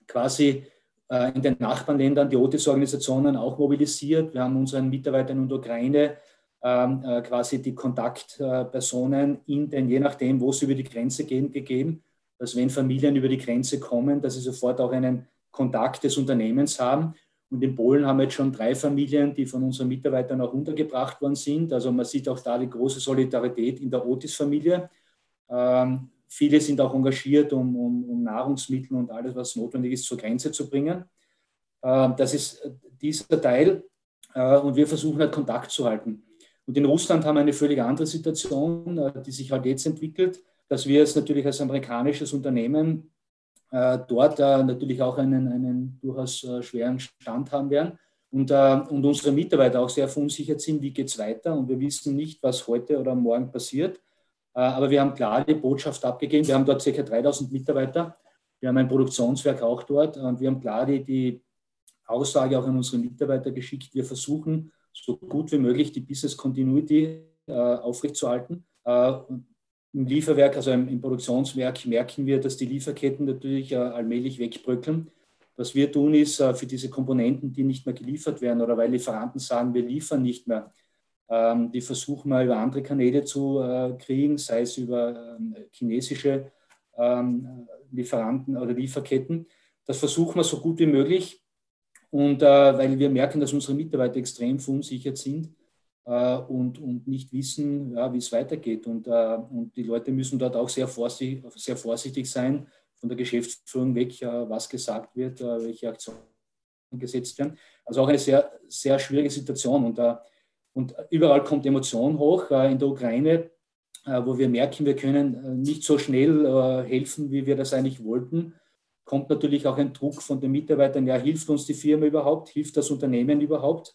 quasi äh, in den Nachbarländern die Otis-Organisationen auch mobilisiert. Wir haben unseren Mitarbeitern in der Ukraine ähm, äh, quasi die Kontaktpersonen in den, je nachdem, wo sie über die Grenze gehen, gegeben, dass wenn Familien über die Grenze kommen, dass sie sofort auch einen Kontakt des Unternehmens haben Und in Polen haben wir jetzt schon drei Familien, die von unseren Mitarbeitern auch untergebracht worden sind. Also man sieht auch da die große Solidarität in der Otis-Familie. Ähm, viele sind auch engagiert, um, um, um, Nahrungsmittel und alles, was notwendig ist, zur Grenze zu bringen. Ähm, das ist dieser Teil. Äh, und wir versuchen halt Kontakt zu halten. Und in Russland haben wir eine völlig andere Situation, äh, die sich halt jetzt entwickelt, dass wir es natürlich als amerikanisches Unternehmen äh, dort natürlich auch einen, einen durchaus schweren Stand haben werden und, und unsere Mitarbeiter auch sehr verunsichert sind, wie geht es weiter und wir wissen nicht, was heute oder morgen passiert. Aber wir haben klar die Botschaft abgegeben. Wir haben dort ca. 3000 Mitarbeiter. Wir haben ein Produktionswerk auch dort und wir haben klar die, die Aussage auch an unsere Mitarbeiter geschickt. Wir versuchen so gut wie möglich die Business Continuity äh, aufrechtzuerhalten. Äh, Im Lieferwerk, also im, im, Produktionswerk, merken wir, dass die Lieferketten natürlich äh, allmählich wegbröckeln. Was wir tun, ist äh, für diese Komponenten, die nicht mehr geliefert werden oder weil Lieferanten sagen, wir liefern nicht mehr, ähm, die versuchen wir über andere Kanäle zu äh, kriegen, sei es über ähm, chinesische ähm, Lieferanten oder Lieferketten. Das versuchen wir so gut wie möglich und äh, weil wir merken, dass unsere Mitarbeiter extrem verunsichert sind äh, und, und nicht wissen, ja, wie es weitergeht. Und, äh, und die Leute müssen dort auch sehr vorsichtig, sehr vorsichtig sein, von der Geschäftsführung weg, äh, was gesagt wird, äh, welche Aktionen gesetzt werden. Also auch eine sehr, sehr schwierige Situation. Und, äh, und überall kommt Emotion hoch. in der Ukraine, wo wir merken, wir können nicht so schnell helfen, wie wir das eigentlich wollten kommt natürlich auch ein Druck von den Mitarbeitern, ja, hilft uns die Firma überhaupt, hilft das Unternehmen überhaupt?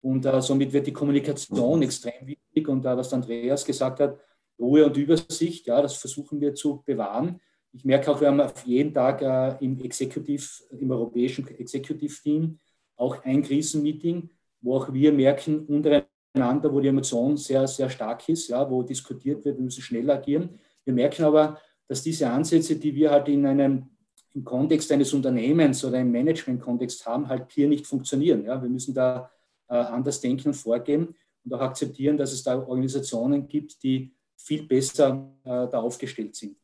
Und äh, somit wird die Kommunikation extrem wichtig. Und äh, was Andreas gesagt hat, Ruhe und Übersicht, ja, das versuchen wir zu bewahren. Ich merke auch, wir haben auf jeden Tag äh, im Executive, im europäischen Executive Team auch ein Krisenmeeting, wo auch wir merken untereinander, wo die Emotion sehr, sehr stark ist, ja, wo diskutiert wird, wir müssen schnell agieren. Wir merken aber, dass diese Ansätze, die wir halt in einem im Kontext eines Unternehmens oder im Management-Kontext haben, halt hier nicht funktionieren. Ja? Wir müssen da äh, anders denken und vorgehen und auch akzeptieren, dass es da Organisationen gibt, die viel besser äh, da aufgestellt sind.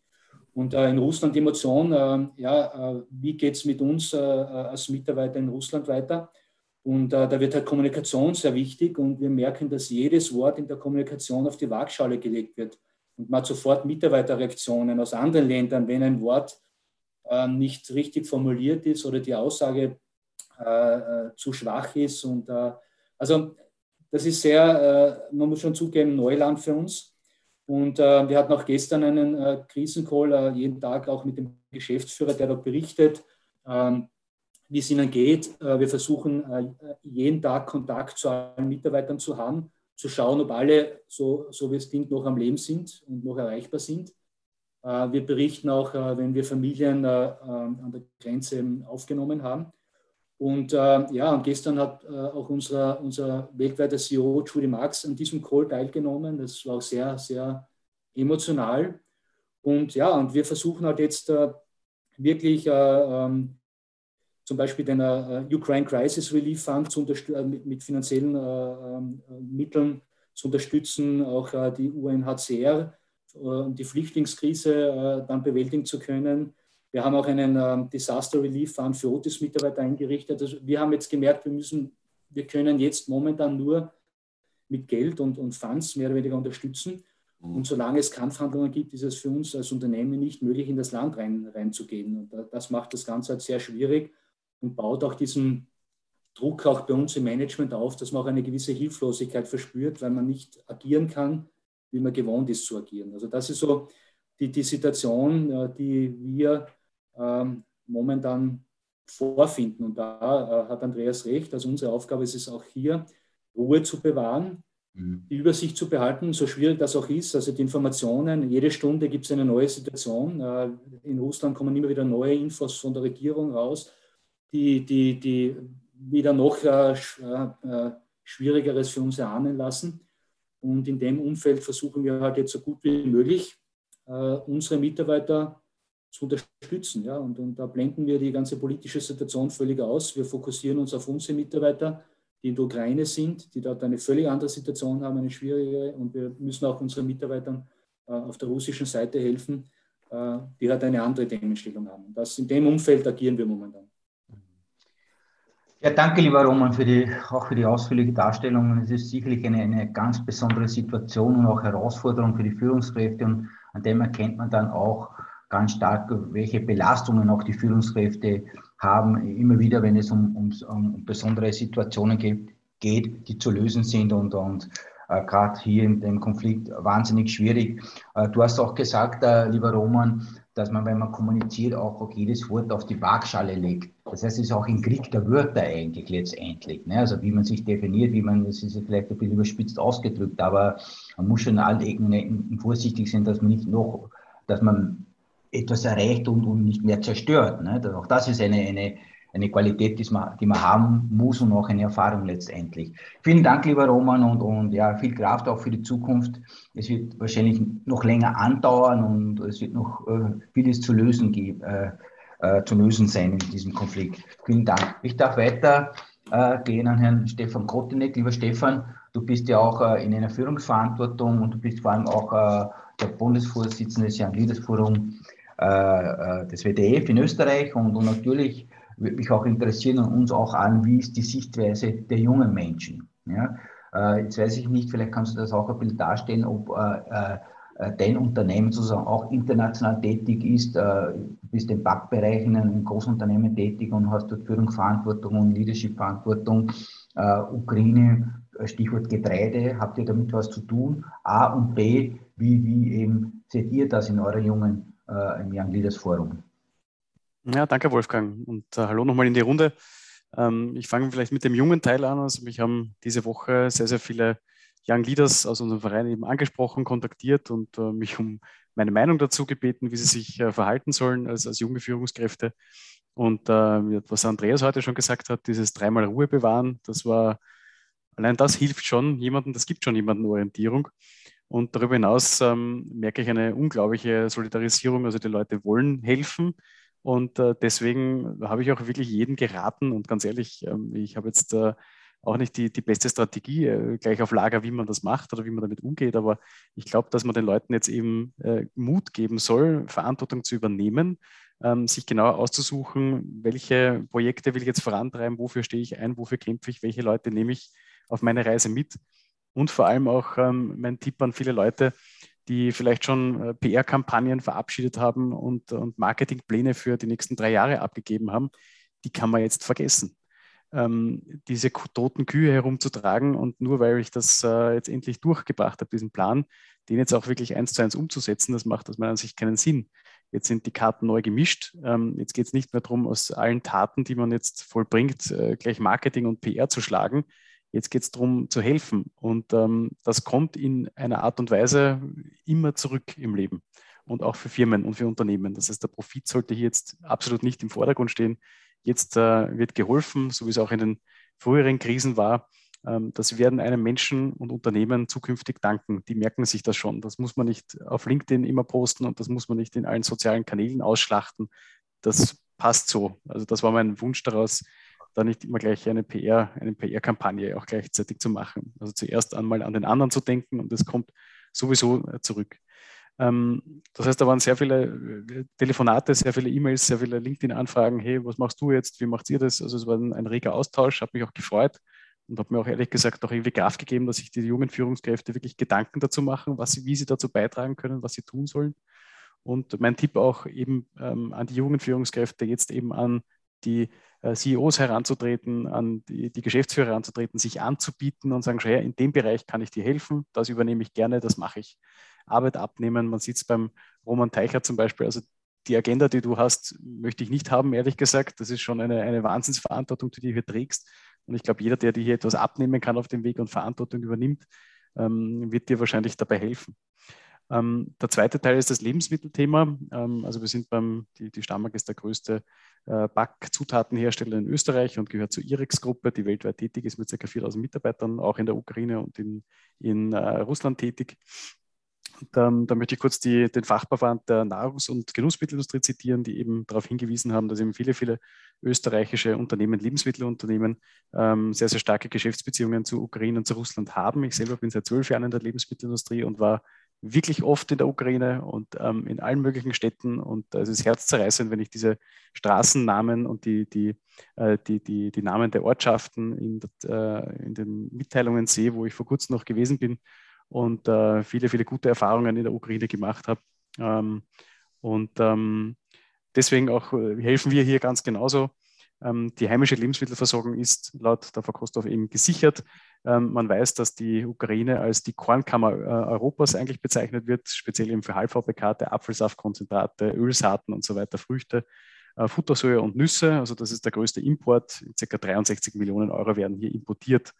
Und äh, in Russland die Emotion, äh, ja, äh, wie geht es mit uns äh, als Mitarbeiter in Russland weiter? Und da wird halt Kommunikation sehr wichtig und wir merken, dass jedes Wort in der Kommunikation auf die Waagschale gelegt wird. Und man hat sofort Mitarbeiterreaktionen aus anderen Ländern, wenn ein Wort äh, nicht richtig formuliert ist oder die Aussage äh, äh, zu schwach ist. Und, also das ist sehr, man muss schon zugeben, Neuland für uns. Und äh, wir hatten auch gestern einen äh, Krisencall, äh, jeden Tag auch mit dem Geschäftsführer, der dort berichtet, ähm, wie es ihnen geht. wir versuchen jeden Tag Kontakt zu allen Mitarbeitern zu haben, zu schauen, ob alle, so, so wie es klingt, noch am Leben sind und noch erreichbar sind. Äh, wir berichten auch, äh, wenn wir Familien äh, an der Grenze aufgenommen haben. Und ja, und gestern hat auch unser, unser weltweiter CEO Judy Marx an diesem Call teilgenommen. Das war auch sehr, sehr emotional. Und ja, und wir versuchen halt jetzt wirklich ähm, zum Beispiel den Ukraine Crisis Relief Fund zu mit, mit, finanziellen ähm, Mitteln zu unterstützen, auch die UNHCR um die Flüchtlingskrise äh, dann bewältigen zu können. Wir haben auch einen ähm, Disaster Relief Fund für Otis-Mitarbeiter eingerichtet. Also wir haben jetzt gemerkt, wir müssen, wir können jetzt momentan nur mit Geld und, und Funds mehr oder weniger unterstützen. Mhm. Und solange es Kampfhandlungen gibt, ist es für uns als Unternehmen nicht möglich, in das Land rein, reinzugehen. Und das macht das Ganze halt sehr schwierig und baut auch diesen Druck auch bei uns im Management auf, dass man auch eine gewisse Hilflosigkeit verspürt, weil man nicht agieren kann, wie man gewohnt ist zu agieren. Also das ist so die, die Situation, äh, die wir ähm, momentan vorfinden. Und da äh, hat Andreas recht. Also unsere Aufgabe ist es auch hier, Ruhe zu bewahren, mhm. die Übersicht zu behalten, so schwierig das auch ist. Also die Informationen, jede Stunde gibt es eine neue Situation. Äh, in Russland kommen immer wieder neue Infos von der Regierung raus, die, die, die wieder noch äh, äh, Schwierigeres für uns erahnen lassen. Und in dem Umfeld versuchen wir halt jetzt so gut wie möglich äh, unsere Mitarbeiter zu unterstützen. Ja? Und, und, da blenden wir die ganze politische Situation völlig aus. Wir fokussieren uns auf unsere Mitarbeiter, die in der Ukraine sind, die dort eine völlig andere Situation haben, eine schwierigere. Und wir müssen auch unseren Mitarbeitern äh, auf der russischen Seite helfen, äh, die halt eine andere Themenstellung haben. Das, in dem Umfeld agieren wir momentan. Ja, danke, lieber Roman, für die, auch für die ausführliche Darstellung. Es ist sicherlich eine, eine ganz besondere Situation und auch Herausforderung für die Führungskräfte. Und an dem erkennt man dann auch ganz stark, welche Belastungen auch die Führungskräfte haben, immer wieder, wenn es um, um, um besondere Situationen geht, geht, die zu lösen sind. Und, und äh, gerade hier in dem Konflikt wahnsinnig schwierig. Äh, du hast auch gesagt, äh, lieber Roman, dass man, wenn man kommuniziert, auch, auch jedes Wort auf die Waagschale legt. Das heißt, es ist auch ein Krieg der Wörter eigentlich letztendlich. Ne? Also wie man sich definiert, wie man, das ist vielleicht ein bisschen überspitzt ausgedrückt, aber man muss schon in allen Ecken vorsichtig sein, dass man nicht noch, dass man etwas erreicht und, und nicht mehr zerstört. Ne? Auch das ist eine, eine, eine Qualität, die man, die man haben muss und auch eine Erfahrung letztendlich. Vielen Dank, lieber Roman, und, und ja, viel Kraft auch für die Zukunft. Es wird wahrscheinlich noch länger andauern und es wird noch äh, vieles zu lösen geben, äh, äh, zu lösen sein in diesem Konflikt. Vielen Dank. Ich darf weiter äh, gehen an Herrn Stefan Kotinek. Lieber Stefan, du bist ja auch äh, in einer Führungsverantwortung und du bist vor allem auch äh, der Bundesvorsitzende des Young Leaders Forum des WDF in Österreich und, und natürlich würde mich auch interessieren und uns auch an, wie ist die Sichtweise der jungen Menschen. Ja? Äh, jetzt weiß ich nicht, vielleicht kannst du das auch ein bisschen darstellen, ob äh, äh, dein Unternehmen sozusagen auch international tätig ist. Äh, du bist im Backbereich in einem großen Unternehmen tätig und hast dort Führungsverantwortung und Leadership-Verantwortung. Äh, Ukraine, äh, Stichwort Getreide, habt ihr damit was zu tun? A und B, wie, wie eben seht ihr das in eurer jungen, im Young Leaders Forum? Ja, danke Wolfgang und äh, hallo nochmal in die Runde. Ähm, ich fange vielleicht mit dem jungen Teil an. Also mich haben diese Woche sehr, sehr viele Young Leaders aus unserem Verein eben angesprochen, kontaktiert und äh, mich um meine Meinung dazu gebeten, wie sie sich äh, verhalten sollen als, als junge Führungskräfte. Und äh, was Andreas heute schon gesagt hat, dieses dreimal Ruhe bewahren, das war, allein das hilft schon jemandem, das gibt schon jemanden Orientierung. Und darüber hinaus ähm, merke ich eine unglaubliche Solidarisierung. Also die Leute wollen helfen und äh, deswegen habe ich auch wirklich jeden geraten und ganz ehrlich, ähm, ich habe jetzt äh, auch nicht die, die beste Strategie äh, gleich auf Lager, wie man das macht oder wie man damit umgeht, aber ich glaube, dass man den Leuten jetzt eben äh, Mut geben soll, Verantwortung zu übernehmen, ähm, sich genauer auszusuchen, welche Projekte will ich jetzt vorantreiben, wofür stehe ich ein, wofür kämpfe ich, welche Leute nehme ich auf meine Reise mit. Und vor allem auch ähm, mein Tipp an viele Leute, die vielleicht schon äh, PR-Kampagnen verabschiedet haben und, und Marketingpläne für die nächsten drei Jahre abgegeben haben, die kann man jetzt vergessen. Ähm, diese toten Kühe herumzutragen und nur weil ich das äh, jetzt endlich durchgebracht habe, diesen Plan, den jetzt auch wirklich eins zu eins umzusetzen, das macht aus meiner Sicht keinen Sinn. Jetzt sind die Karten neu gemischt. Ähm, jetzt geht es nicht mehr darum, aus allen Taten, die man jetzt vollbringt, äh, gleich Marketing und PR zu schlagen, Jetzt geht es darum zu helfen. Und ähm, das kommt in einer Art und Weise immer zurück im Leben und auch für Firmen und für Unternehmen. Das heißt, der Profit sollte hier jetzt absolut nicht im Vordergrund stehen. Jetzt äh, wird geholfen, so wie es auch in den früheren Krisen war. Ähm, das werden einem Menschen und Unternehmen zukünftig danken. Die merken sich das schon. Das muss man nicht auf LinkedIn immer posten und das muss man nicht in allen sozialen Kanälen ausschlachten. Das passt so. Also das war mein Wunsch daraus, da nicht immer gleich eine PR, eine PR-Kampagne auch gleichzeitig zu machen. Also zuerst einmal an den anderen zu denken und das kommt sowieso äh, zurück. Ähm, das heißt, da waren sehr viele äh, Telefonate, sehr viele E-Mails, sehr viele LinkedIn-Anfragen. Hey, was machst du jetzt? Wie macht ihr das? Also es war ein, ein reger Austausch, hat mich auch gefreut und hat mir auch ehrlich gesagt auch irgendwie Kraft gegeben, dass sich die jungen Führungskräfte wirklich Gedanken dazu machen, was sie, wie sie dazu beitragen können, was sie tun sollen. Und mein Tipp auch eben ähm, an die jungen Führungskräfte, jetzt eben an die äh, CEOs heranzutreten, an die, die, Geschäftsführer heranzutreten, sich anzubieten und sagen, schau her, in dem Bereich kann ich dir helfen, das übernehme ich gerne, das mache ich. Arbeit abnehmen, man sieht es beim Roman Teicher zum Beispiel, also die Agenda, die du hast, möchte ich nicht haben, ehrlich gesagt. Das ist schon eine, eine Wahnsinnsverantwortung, die du hier trägst. Und ich glaube, jeder, der dir hier etwas abnehmen kann auf dem Weg und Verantwortung übernimmt, ähm, wird dir wahrscheinlich dabei helfen. Ähm, der zweite Teil ist das Lebensmittelthema. Ähm, also wir sind beim, die, die Stammark ist der größte äh, Backzutatenhersteller in Österreich und gehört zur IREX-Gruppe, die weltweit tätig ist mit ca. 4000 Mitarbeitern, auch in der Ukraine und in, in äh, Russland tätig. Und, ähm, da möchte ich kurz die, den Fachverband der Nahrungs- und Genussmittelindustrie zitieren, die eben darauf hingewiesen haben, dass eben viele, viele österreichische Unternehmen, Lebensmittelunternehmen, ähm, sehr, sehr starke Geschäftsbeziehungen zu Ukraine und zu Russland haben. Ich selber bin seit zwölf Jahren in der Lebensmittelindustrie und war wirklich oft in der Ukraine und ähm, in allen möglichen Städten. Und es ist herzzerreißend, wenn ich diese Straßennamen und die, die, äh, die, die, die Namen der Ortschaften in, äh, in, den Mitteilungen sehe, wo ich vor kurzem noch gewesen bin und äh, viele, viele gute Erfahrungen in der Ukraine gemacht habe. Ähm, und ähm, deswegen auch äh, helfen wir hier ganz genauso. Ähm, die heimische Lebensmittelversorgung ist laut der Frau Kostov eben gesichert. Ähm, man weiß, dass die Ukraine als die Kornkammer äh, Europas eigentlich bezeichnet wird, speziell eben für Halbfabrikate, Apfelsaftkonzentrate, Ölsaaten und so weiter, Früchte, äh, Futtersäure und Nüsse. Also das ist der größte Import. Ca. 63 Millionen Euro werden hier importiert.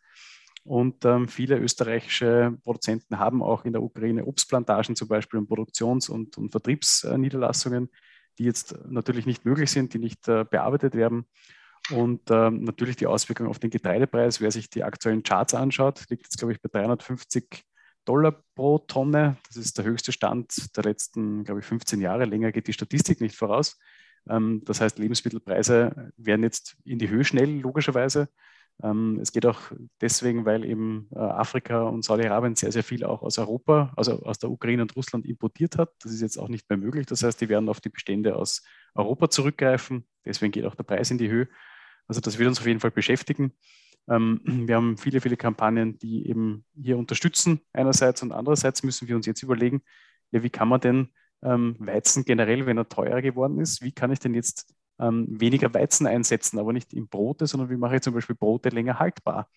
Und ähm, viele österreichische Produzenten haben auch in der Ukraine Obstplantagen zum Beispiel und Produktions- und, und Vertriebsniederlassungen, die jetzt natürlich nicht möglich sind, die nicht äh, bearbeitet werden. Und ähm, natürlich die Auswirkungen auf den Getreidepreis. Wer sich die aktuellen Charts anschaut, liegt jetzt, glaube ich, bei 350 Dollar pro Tonne. Das ist der höchste Stand der letzten, glaube ich, 15 Jahre. Länger geht die Statistik nicht voraus. Ähm, das heißt, Lebensmittelpreise werden jetzt in die Höhe schnell, logischerweise. Ähm, es geht auch deswegen, weil eben äh, Afrika und Saudi-Arabien sehr, sehr viel auch aus Europa, also aus der Ukraine und Russland importiert hat. Das ist jetzt auch nicht mehr möglich. Das heißt, die werden auf die Bestände aus Europa zurückgreifen. Deswegen geht auch der Preis in die Höhe. Also das wird uns auf jeden Fall beschäftigen. Ähm, wir haben viele, viele Kampagnen, die eben hier unterstützen einerseits und andererseits müssen wir uns jetzt überlegen, ja, wie kann man denn ähm, Weizen generell, wenn er teurer geworden ist, wie kann ich denn jetzt ähm, weniger Weizen einsetzen, aber nicht in Brote, sondern wie mache ich zum Beispiel Brote länger haltbar,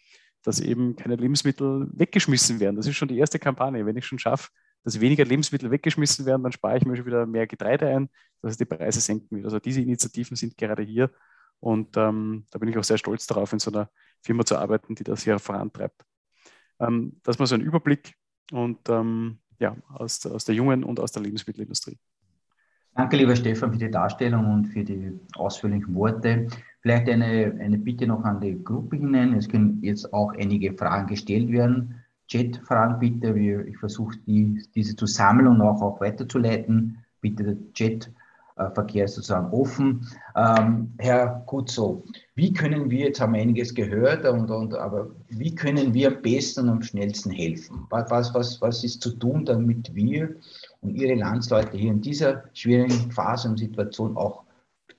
dass eben keine Lebensmittel weggeschmissen werden. Das ist schon die erste Kampagne. Wenn ich schon schaffe, dass weniger Lebensmittel weggeschmissen werden, dann spare ich mir schon wieder mehr Getreide ein, dass es die Preise senken wird. Also diese Initiativen sind gerade hier und ähm, da bin ich auch sehr stolz darauf, in so einer Firma zu arbeiten, die das hier vorantreibt. Ähm, das war so ein Überblick und ähm, ja, aus, aus der jungen und aus der Lebensmittelindustrie. Danke, lieber Stefan, für die Darstellung und für die ausführlichen Worte. Vielleicht eine, eine Bitte noch an die Gruppe hinein. Es können jetzt auch einige Fragen gestellt werden. Chat-Fragen bitte. Ich versuche die, diese zu sammeln und auch, auch weiterzuleiten. Bitte der Chat Verkehr sozusagen offen. Ähm, Herr Kutzo, wie können wir, jetzt haben wir einiges gehört, und, und, aber wie können wir am besten und am schnellsten helfen? Was, was, was ist zu tun, damit wir und Ihre Landsleute hier in dieser schwierigen Phase und Situation auch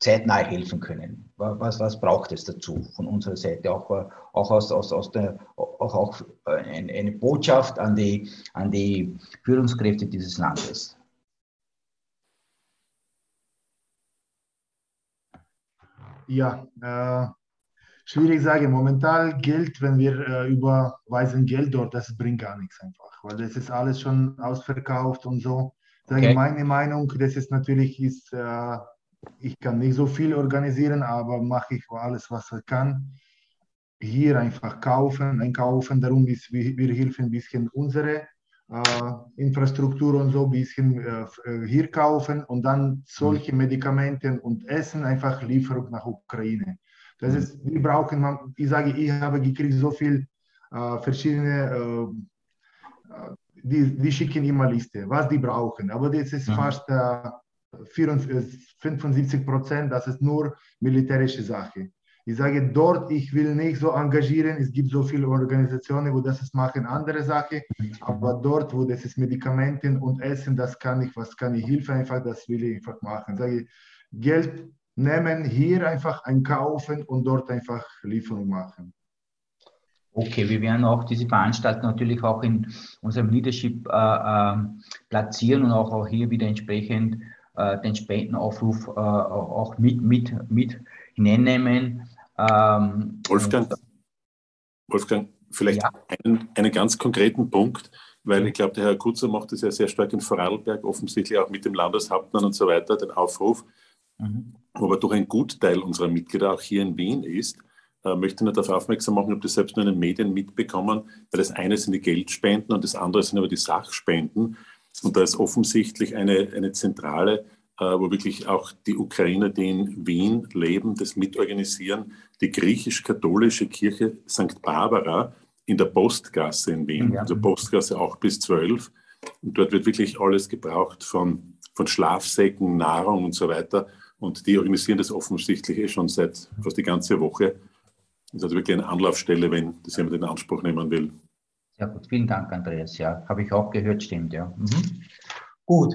zeitnah helfen können? Was, was braucht es dazu von unserer Seite? Auch, auch, aus, aus, aus der, auch, auch eine Botschaft an die, an die Führungskräfte dieses Landes. Ja, äh, schwierig sagen. Momentan Geld, wenn wir äh, überweisen Geld dort, das bringt gar nichts einfach, weil das ist alles schon ausverkauft und so. Sage okay. meine Meinung, das ist natürlich ist, äh, ich kann nicht so viel organisieren, aber mache ich alles, was ich kann. Hier einfach kaufen, einkaufen. Darum ist, wir, wir helfen ein bisschen unsere Infrastruktur und so ein bisschen äh, äh, hier kaufen und dann solche mhm. Medikamente und Essen einfach Lieferung nach Ukraine. Das mhm. ist, wir brauchen, ich sage, ich habe gekriegt so viel äh, verschiedene, äh, die, die schicken immer Liste, was die brauchen, aber das ist mhm. fast äh, 74, 75 Prozent, das ist nur militärische Sache. Ich sage dort, ich will nicht so engagieren. Es gibt so viele Organisationen, wo das ist, machen andere Sachen. Aber dort, wo das ist Medikamenten und Essen, das kann ich, was kann ich Hilfe einfach, das will ich einfach machen. Sage Geld nehmen, hier einfach einkaufen und dort einfach Lieferung machen. Okay, wir werden auch diese Veranstaltung natürlich auch in unserem Leadership äh, äh, platzieren und auch, auch hier wieder entsprechend äh, den Spendenaufruf äh, auch mit, mit, mit hineinnehmen. Ähm, Wolfgang, Wolfgang, vielleicht ja. einen, einen ganz konkreten Punkt, weil ich glaube, der Herr Kutzer macht das ja sehr stark in Vorarlberg, offensichtlich auch mit dem Landeshauptmann und so weiter, den Aufruf, mhm. wo aber doch ein Gutteil unserer Mitglieder auch hier in Wien ist, äh, möchte nur darauf aufmerksam machen, ob das selbst nur in den Medien mitbekommen, weil das eine sind die Geldspenden und das andere sind aber die Sachspenden. Und da ist offensichtlich eine, eine zentrale wo wirklich auch die Ukrainer, die in Wien leben, das mitorganisieren. Die griechisch-katholische Kirche St. Barbara in der Postgasse in Wien, ja. also Postgasse auch bis 12. Und dort wird wirklich alles gebraucht von, von Schlafsäcken, Nahrung und so weiter. Und die organisieren das offensichtlich eh schon seit fast die ganze Woche. Das ist also wirklich eine Anlaufstelle, wenn das jemand in Anspruch nehmen will. Sehr gut, vielen Dank, Andreas. Ja, habe ich auch gehört, stimmt, ja. Mhm. Gut.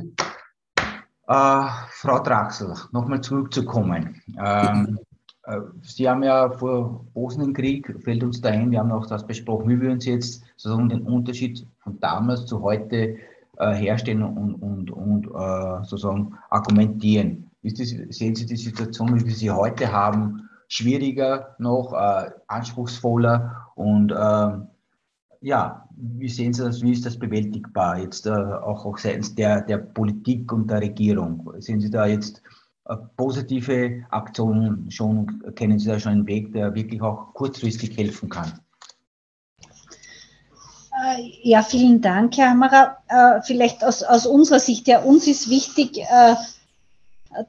Äh, Frau Draxel, nochmal zurückzukommen. Ähm, äh, Sie haben ja vor Bosnienkrieg, fällt uns da ein, wir haben auch das besprochen, wie wir uns jetzt sozusagen den Unterschied von damals zu heute äh, herstellen und, und, und äh, sozusagen argumentieren. Das, sehen Sie die Situation, wie wir sie heute haben, schwieriger noch, äh, anspruchsvoller und ähm, ja, wie sehen Sie das, wie ist das bewältigbar jetzt äh, auch, auch seitens der, der Politik und der Regierung? Sehen Sie da jetzt äh, positive Aktionen schon, kennen Sie da schon einen Weg, der wirklich auch kurzfristig helfen kann? Äh, ja, vielen Dank, Herr Hammerer. Äh, vielleicht aus, aus unserer Sicht, ja, uns ist wichtig,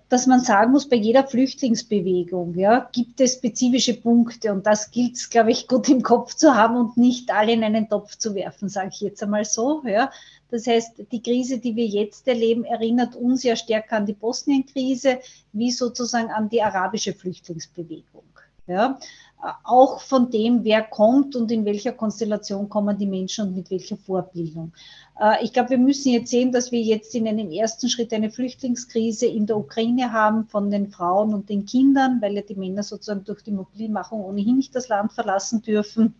dass man sagen muss, bei jeder Flüchtlingsbewegung ja, gibt es spezifische Punkte und das gilt es, glaube ich, gut im Kopf zu haben und nicht alle in einen Topf zu werfen, sage ich jetzt einmal so. Ja. Das heißt, die Krise, die wir jetzt erleben, erinnert uns ja stärker an die Bosnien-Krise wie sozusagen an die arabische Flüchtlingsbewegung. Ja. Auch von dem, wer kommt und in welcher Konstellation kommen die Menschen und mit welcher Vorbildung. Äh, ich glaube, wir müssen jetzt sehen, dass wir jetzt in einem ersten Schritt eine Flüchtlingskrise in der Ukraine haben von den Frauen und den Kindern, weil ja die Männer sozusagen durch die Mobilmachung ohnehin nicht das Land verlassen dürfen.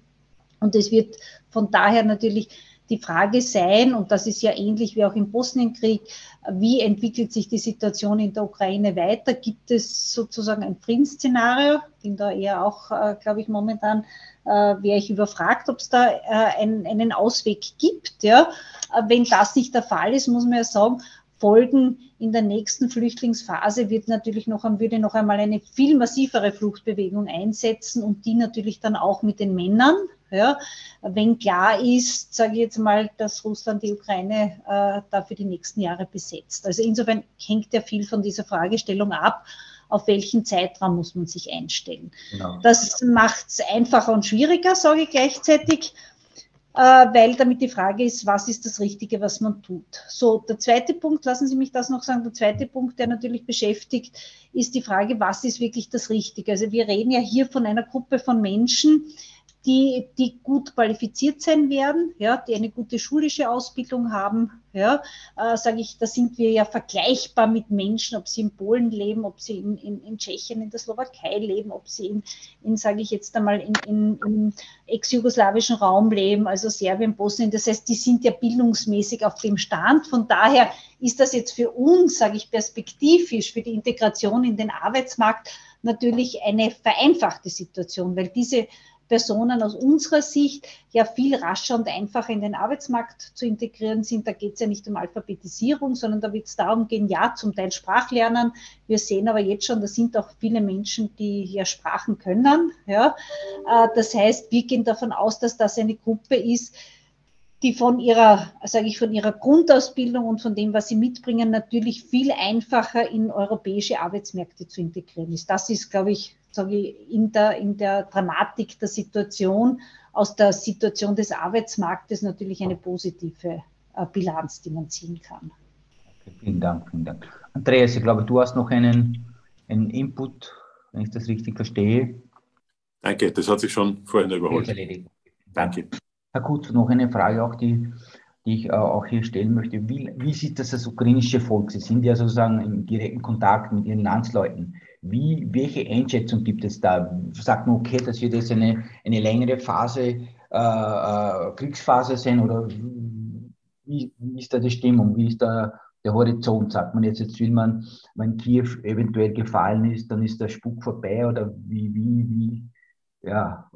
Und es wird von daher natürlich die Frage sein, und das ist ja ähnlich wie auch im Bosnienkrieg, wie entwickelt sich die Situation in der Ukraine weiter? Gibt es sozusagen ein Friedensszenario? Bin da eher auch, äh, glaube ich, momentan äh, wäre ich überfragt, ob es da äh, einen, einen Ausweg gibt. Ja? Äh, wenn das nicht der Fall ist, muss man ja sagen, Folgen in der nächsten Flüchtlingsphase wird natürlich noch, würde noch einmal eine viel massivere Fluchtbewegung einsetzen und die natürlich dann auch mit den Männern. Ja, wenn klar ist, sage ich jetzt mal, dass Russland die Ukraine äh, da für die nächsten Jahre besetzt. Also insofern hängt ja viel von dieser Fragestellung ab, auf welchen Zeitraum muss man sich einstellen. Genau. Das macht es einfacher und schwieriger, sage ich gleichzeitig. Äh, weil damit die Frage ist, was ist das Richtige, was man tut. So, der zweite Punkt, lassen Sie mich das noch sagen, der zweite Punkt, der natürlich beschäftigt, ist die Frage, was ist wirklich das Richtige. Also wir reden ja hier von einer Gruppe von Menschen, die, die gut qualifiziert sein werden, ja, die eine gute schulische Ausbildung haben, ja, äh, sage ich, da sind wir ja vergleichbar mit Menschen, ob sie in Polen leben, ob sie in, in, in Tschechien, in der Slowakei leben, ob sie in, in sage ich jetzt einmal, in, in, im ex-jugoslawischen Raum leben, also Serbien, Bosnien. Das heißt, die sind ja bildungsmäßig auf dem Stand. Von daher ist das jetzt für uns, sage ich, perspektivisch für die Integration in den Arbeitsmarkt natürlich eine vereinfachte Situation, weil diese Personen aus unserer Sicht ja viel rascher und einfacher in den Arbeitsmarkt zu integrieren sind. Da geht es ja nicht um Alphabetisierung, sondern da wird es darum gehen, ja, zum Teil Sprachlernen. Wir sehen aber jetzt schon, da sind auch viele Menschen, die ja Sprachen können. Ja. Äh, das heißt, wir gehen davon aus, dass das eine Gruppe ist, die von ihrer, sage ich, von ihrer Grundausbildung und von dem, was sie mitbringen, natürlich viel einfacher in europäische Arbeitsmärkte zu integrieren ist. Das ist, glaube ich, sage ich, in der, in der Dramatik der Situation, aus der Situation des Arbeitsmarktes natürlich eine positive äh, Bilanz, die man ziehen kann. Okay, vielen Dank, vielen Dank. Andreas, ich glaube, du hast noch einen, einen Input, wenn ich das richtig verstehe. Danke, das hat sich schon vorhin überholt. Danke. Herr Kutz, noch eine Frage auch, die, die ich äh, auch hier stellen möchte. Wie, wie sieht das das ukrainische Volk? Sie sind ja sozusagen im direkten Kontakt mit Ihren Landsleuten. Wie, welche Einschätzung gibt es da? Sagt man, okay, das wird jetzt eine, eine längere Phase, äh, äh, Kriegsphase sein oder wie, wie, ist da die Stimmung? Wie ist da der Horizont? Sagt man jetzt, jetzt will man, wenn Kiew eventuell gefallen ist, dann ist der Spuk vorbei oder wie, wie, wie, ja,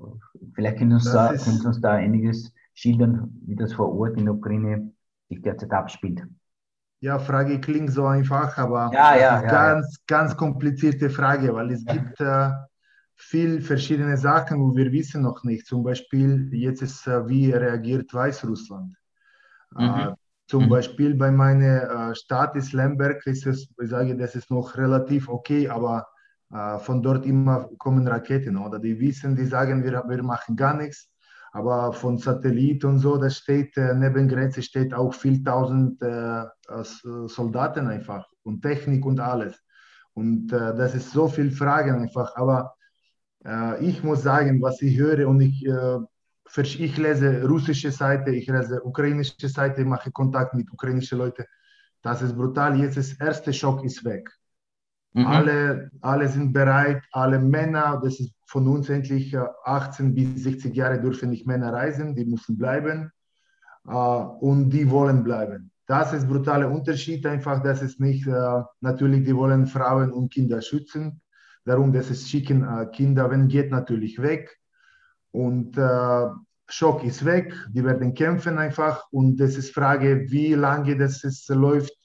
vielleicht können Sie uns, da, können uns da einiges schildern, wie das vor Ort in der Ukraine sich derzeit abspielt. Ja, Frage klingt so einfach, aber ja, ja, ja, ganz, ganz komplizierte Frage, weil es gibt äh, viel verschiedene Sachen, wo wir wissen noch nicht. Zum Beispiel jetzt ist, äh, wie reagiert Weißrussland. Äh, mhm. Äh, zum mhm. Beispiel bei meiner äh, Stadt ist Lemberg, ist es, ich sage, das ist noch relativ okay, aber von dort immer kommen Raketen, oder? Die wissen, die sagen, wir, wir machen gar nichts aber von Satellit und so, da steht äh, neben Grenze steht auch viel tausend äh, Soldaten einfach und Technik und alles. Und äh, das ist so viel Fragen einfach. Aber äh, ich muss sagen, was ich höre und ich, äh, ich lese russische Seite, ich lese ukrainische Seite, mache Kontakt mit ukrainischen Leuten. Das ist brutal. Jetzt ist der erste Schock ist weg. Mhm. Alle, alle sind bereit, alle Männer, das ist von uns endlich 18 bis 60 Jahre dürfen nicht Männer reisen, die müssen bleiben und die wollen bleiben. Das ist brutaler Unterschied einfach, das ist nicht, äh, natürlich, die wollen Frauen und Kinder schützen. Darum, das ist schicken äh, Kinder, wenn geht, natürlich weg. Und äh, Schock ist weg, die werden kämpfen einfach. Und das ist Frage, wie lange das ist, läuft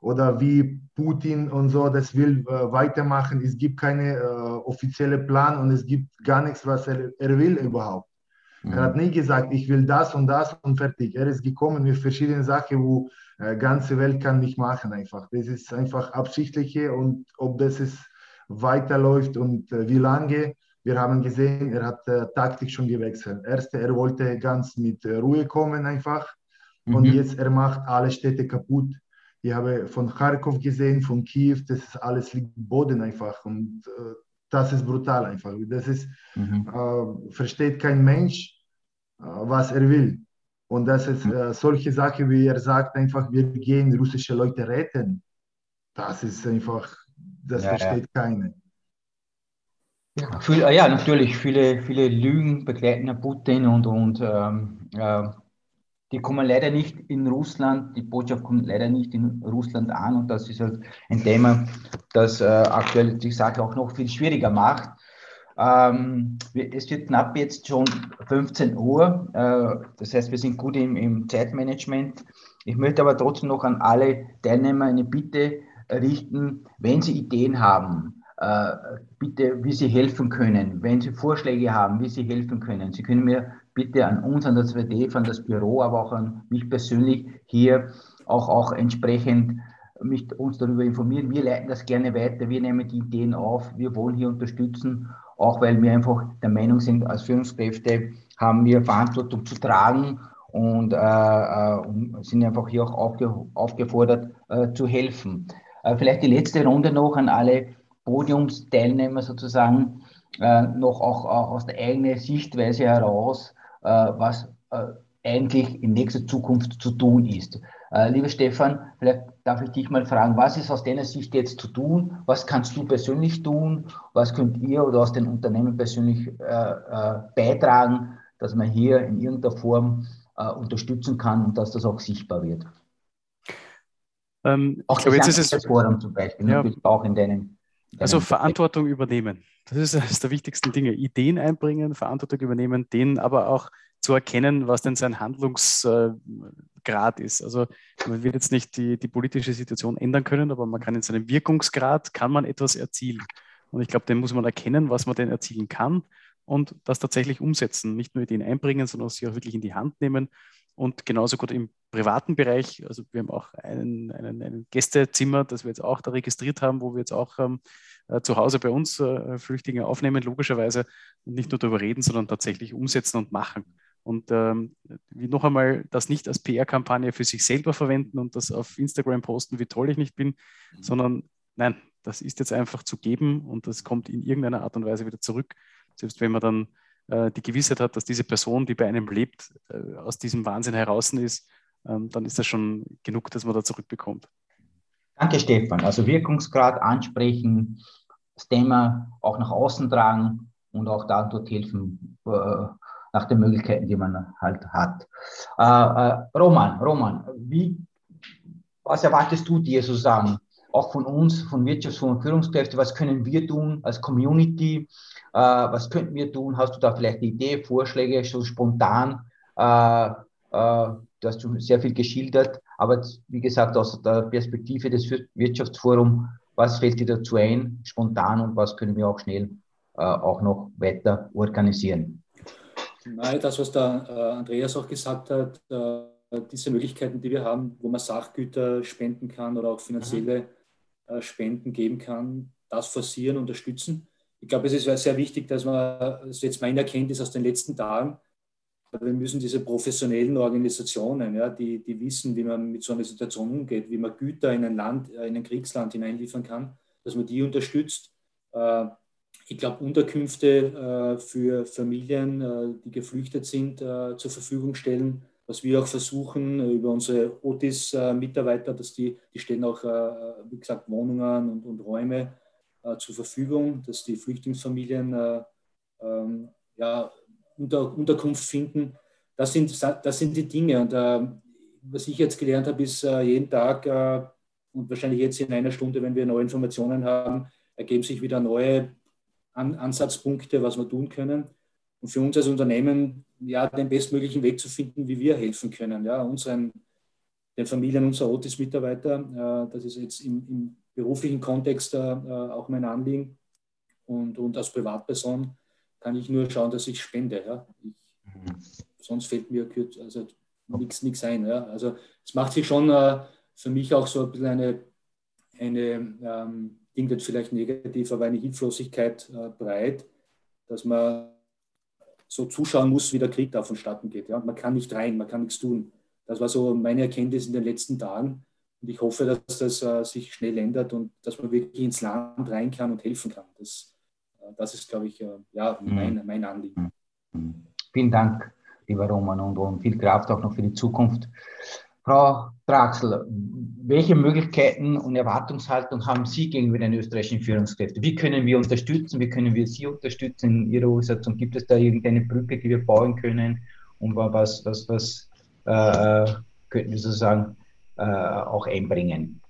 oder wie Putin und so das will äh, weitermachen. Es gibt keine äh, offizielle Plan und es gibt gar nichts, was er, er will überhaupt. Mhm. Er hat nie gesagt, ich will das und das und fertig. Er ist gekommen mit verschiedenen Sachen, wo äh, ganze Welt kann nicht machen einfach. Das ist einfach absichtliche und ob das ist weiterläuft und äh, wie lange. Wir haben gesehen, er hat äh, Taktik schon gewechselt. Erst er wollte ganz mit äh, Ruhe kommen einfach und mhm. jetzt er macht alle Städte kaputt. Ich habe von Kharkov gesehen, von Kiew, das ist alles liegt Boden einfach und äh, das ist brutal einfach. Das ist, mhm. Äh, versteht kein Mensch, was er will. Und das ist äh, solche Sachen, wie er sagt, einfach, wir gehen russische Leute retten. Das ist einfach, das ja, versteht ja. keiner. Ja, viel, äh, ja, natürlich, viele, viele Lügen begleiten Putin und, und ähm, äh, die kommen leider nicht in Russland, die Botschaft kommt leider nicht in Russland an und das ist halt ein Thema, das äh, aktuell die Sache auch noch viel schwieriger macht. Ähm, es wird knapp jetzt schon 15 Uhr. Äh, das heißt, wir sind gut im, im, Zeitmanagement. Ich möchte aber trotzdem noch an alle Teilnehmer eine Bitte richten, wenn Sie Ideen haben, äh, bitte, wie Sie helfen können, wenn Sie Vorschläge haben, wie Sie helfen können. Sie können mir bitte an uns, an das WDF, an das Büro, aber auch an mich persönlich hier auch, auch entsprechend mich, uns darüber informieren. Wir leiten das gerne weiter, wir nehmen die Ideen auf, wir wollen hier unterstützen auch weil wir einfach der Meinung sind, als Führungskräfte haben wir Verantwortung zu tragen und, äh, äh, sind einfach hier auch aufge aufgefordert äh, zu helfen. Äh, vielleicht die letzte Runde noch an alle Podiumsteilnehmer sozusagen, äh, noch auch, auch, aus der eigenen Sichtweise heraus, was eigentlich in nächster Zukunft zu tun ist. Äh, lieber Stefan, vielleicht darf ich dich mal fragen, was ist aus deiner Sicht jetzt zu tun? Was kannst du persönlich tun? Was könnt ihr oder aus den Unternehmen persönlich äh, äh, beitragen, dass man hier in irgendeiner Form äh, unterstützen kann und dass das auch sichtbar wird? Ähm, auch ich glaube, jetzt ist es Forum zum Beispiel, ja, auch in deinen also Verantwortung übernehmen. Das ist eines der wichtigsten Dinge. Ideen einbringen, Verantwortung übernehmen, denen aber auch zu erkennen, was denn sein Handlungsgrad ist. Also man wird jetzt nicht die, die politische Situation ändern können, aber man kann in seinem Wirkungsgrad, kann man etwas erzielen. Und ich glaube, den muss man erkennen, was man denn erzielen kann und das tatsächlich umsetzen. Nicht nur Ideen einbringen, sondern sie auch wirklich in die Hand nehmen. Und genauso gut im privaten Bereich, also wir haben auch einen, einen, einen Gästezimmer, das wir jetzt auch da registriert haben, wo wir jetzt auch ähm, äh, zu Hause bei uns äh, Flüchtlinge aufnehmen, logischerweise, und nicht nur darüber reden, sondern tatsächlich umsetzen und machen. Und ähm, wie noch einmal das nicht als PR-Kampagne für sich selber verwenden und das auf Instagram posten, wie toll ich nicht bin, mhm. sondern nein, das ist jetzt einfach zu geben und das kommt in irgendeiner Art und Weise wieder zurück. Selbst wenn man dann die Gewissheit hat, dass diese Person, die bei einem lebt, äh, aus diesem Wahnsinn heraus ist, ähm, dann ist das schon genug, dass man da zurückbekommt. Danke, Stefan. Also Wirkungsgrad ansprechen, das Thema auch nach außen tragen und auch dort helfen, äh, nach den Möglichkeiten, die man halt hat. Äh, äh, Roman, Roman, wie, was erwartest du dir sozusagen? Auch von uns, von Wirtschafts- und Führungskräften, was können wir tun als Community? Äh, was könnten wir tun? Hast du da vielleicht eine Idee, Vorschläge, so spontan? Äh, äh, du hast schon sehr viel geschildert, aber wie gesagt, aus der Perspektive des Wirtschaftsforums, was fällt dir dazu ein, spontan und was können wir auch schnell äh, auch noch weiter organisieren? Nein, das, was der äh, Andreas auch gesagt hat, äh, diese Möglichkeiten, die wir haben, wo man Sachgüter spenden kann oder auch finanzielle Spenden geben kann, das forcieren, unterstützen. Ich glaube, es ist sehr wichtig, dass man, das ist jetzt meine Erkenntnis aus den letzten Tagen, wir müssen diese professionellen Organisationen, ja, die, die wissen, wie man mit so einer Situation umgeht, wie man Güter in ein Land, in ein Kriegsland hineinliefern kann, dass man die unterstützt. ich glaube, Unterkünfte für Familien, die geflüchtet sind, zur Verfügung stellen was wir auch versuchen über unsere Otis-Mitarbeiter, dass die, die stellen auch, wie gesagt, Wohnungen und, und Räume zur Verfügung, dass die Flüchtlingsfamilien ähm, ja, Unter, Unterkunft finden. Das sind, das sind die Dinge. Und äh, was ich jetzt gelernt habe, ist äh, jeden Tag äh, und wahrscheinlich jetzt in einer Stunde, wenn wir neue Informationen haben, ergeben sich wieder neue An Ansatzpunkte, was wir tun können. Und für uns als Unternehmen ja, den bestmöglichen Weg zu finden, wie wir helfen können. Ja, unseren, den Familien unserer Otis-Mitarbeiter, äh, das ist jetzt im, im beruflichen Kontext äh, auch mein Anliegen. Und, und als Privatperson kann ich nur schauen, dass ich spende. Ja. Ich. Sonst fällt mir also nichts ein. Ja. Also es macht sich schon äh, für mich auch so ein bisschen eine, eine ähm, Ding wird vielleicht negativ, aber eine Hilflosigkeit äh, breit, dass man so zuschauen muss, wie der Krieg da vonstatten geht. Ja. Man kann nicht rein, man kann nichts tun. Das war so meine Erkenntnis in den letzten Tagen. Und ich hoffe, dass das äh, sich schnell ändert und dass man wirklich ins Land rein kann und helfen kann. Das, äh, das ist, glaube ich, äh, ja, mhm. mein, mein Anliegen. Mhm. Vielen Dank, lieber Roman, und, und viel Kraft auch noch für die Zukunft. Frau Draxel, welche Möglichkeiten und Erwartungshaltung haben Sie gegenüber den österreichischen Führungskräften? Wie können wir unterstützen? Wie können wir Sie unterstützen in Ihrer Umsetzung? Gibt es da irgendeine Brücke, die wir bauen können? Und was, was, was äh, könnten wir sozusagen äh, auch einbringen?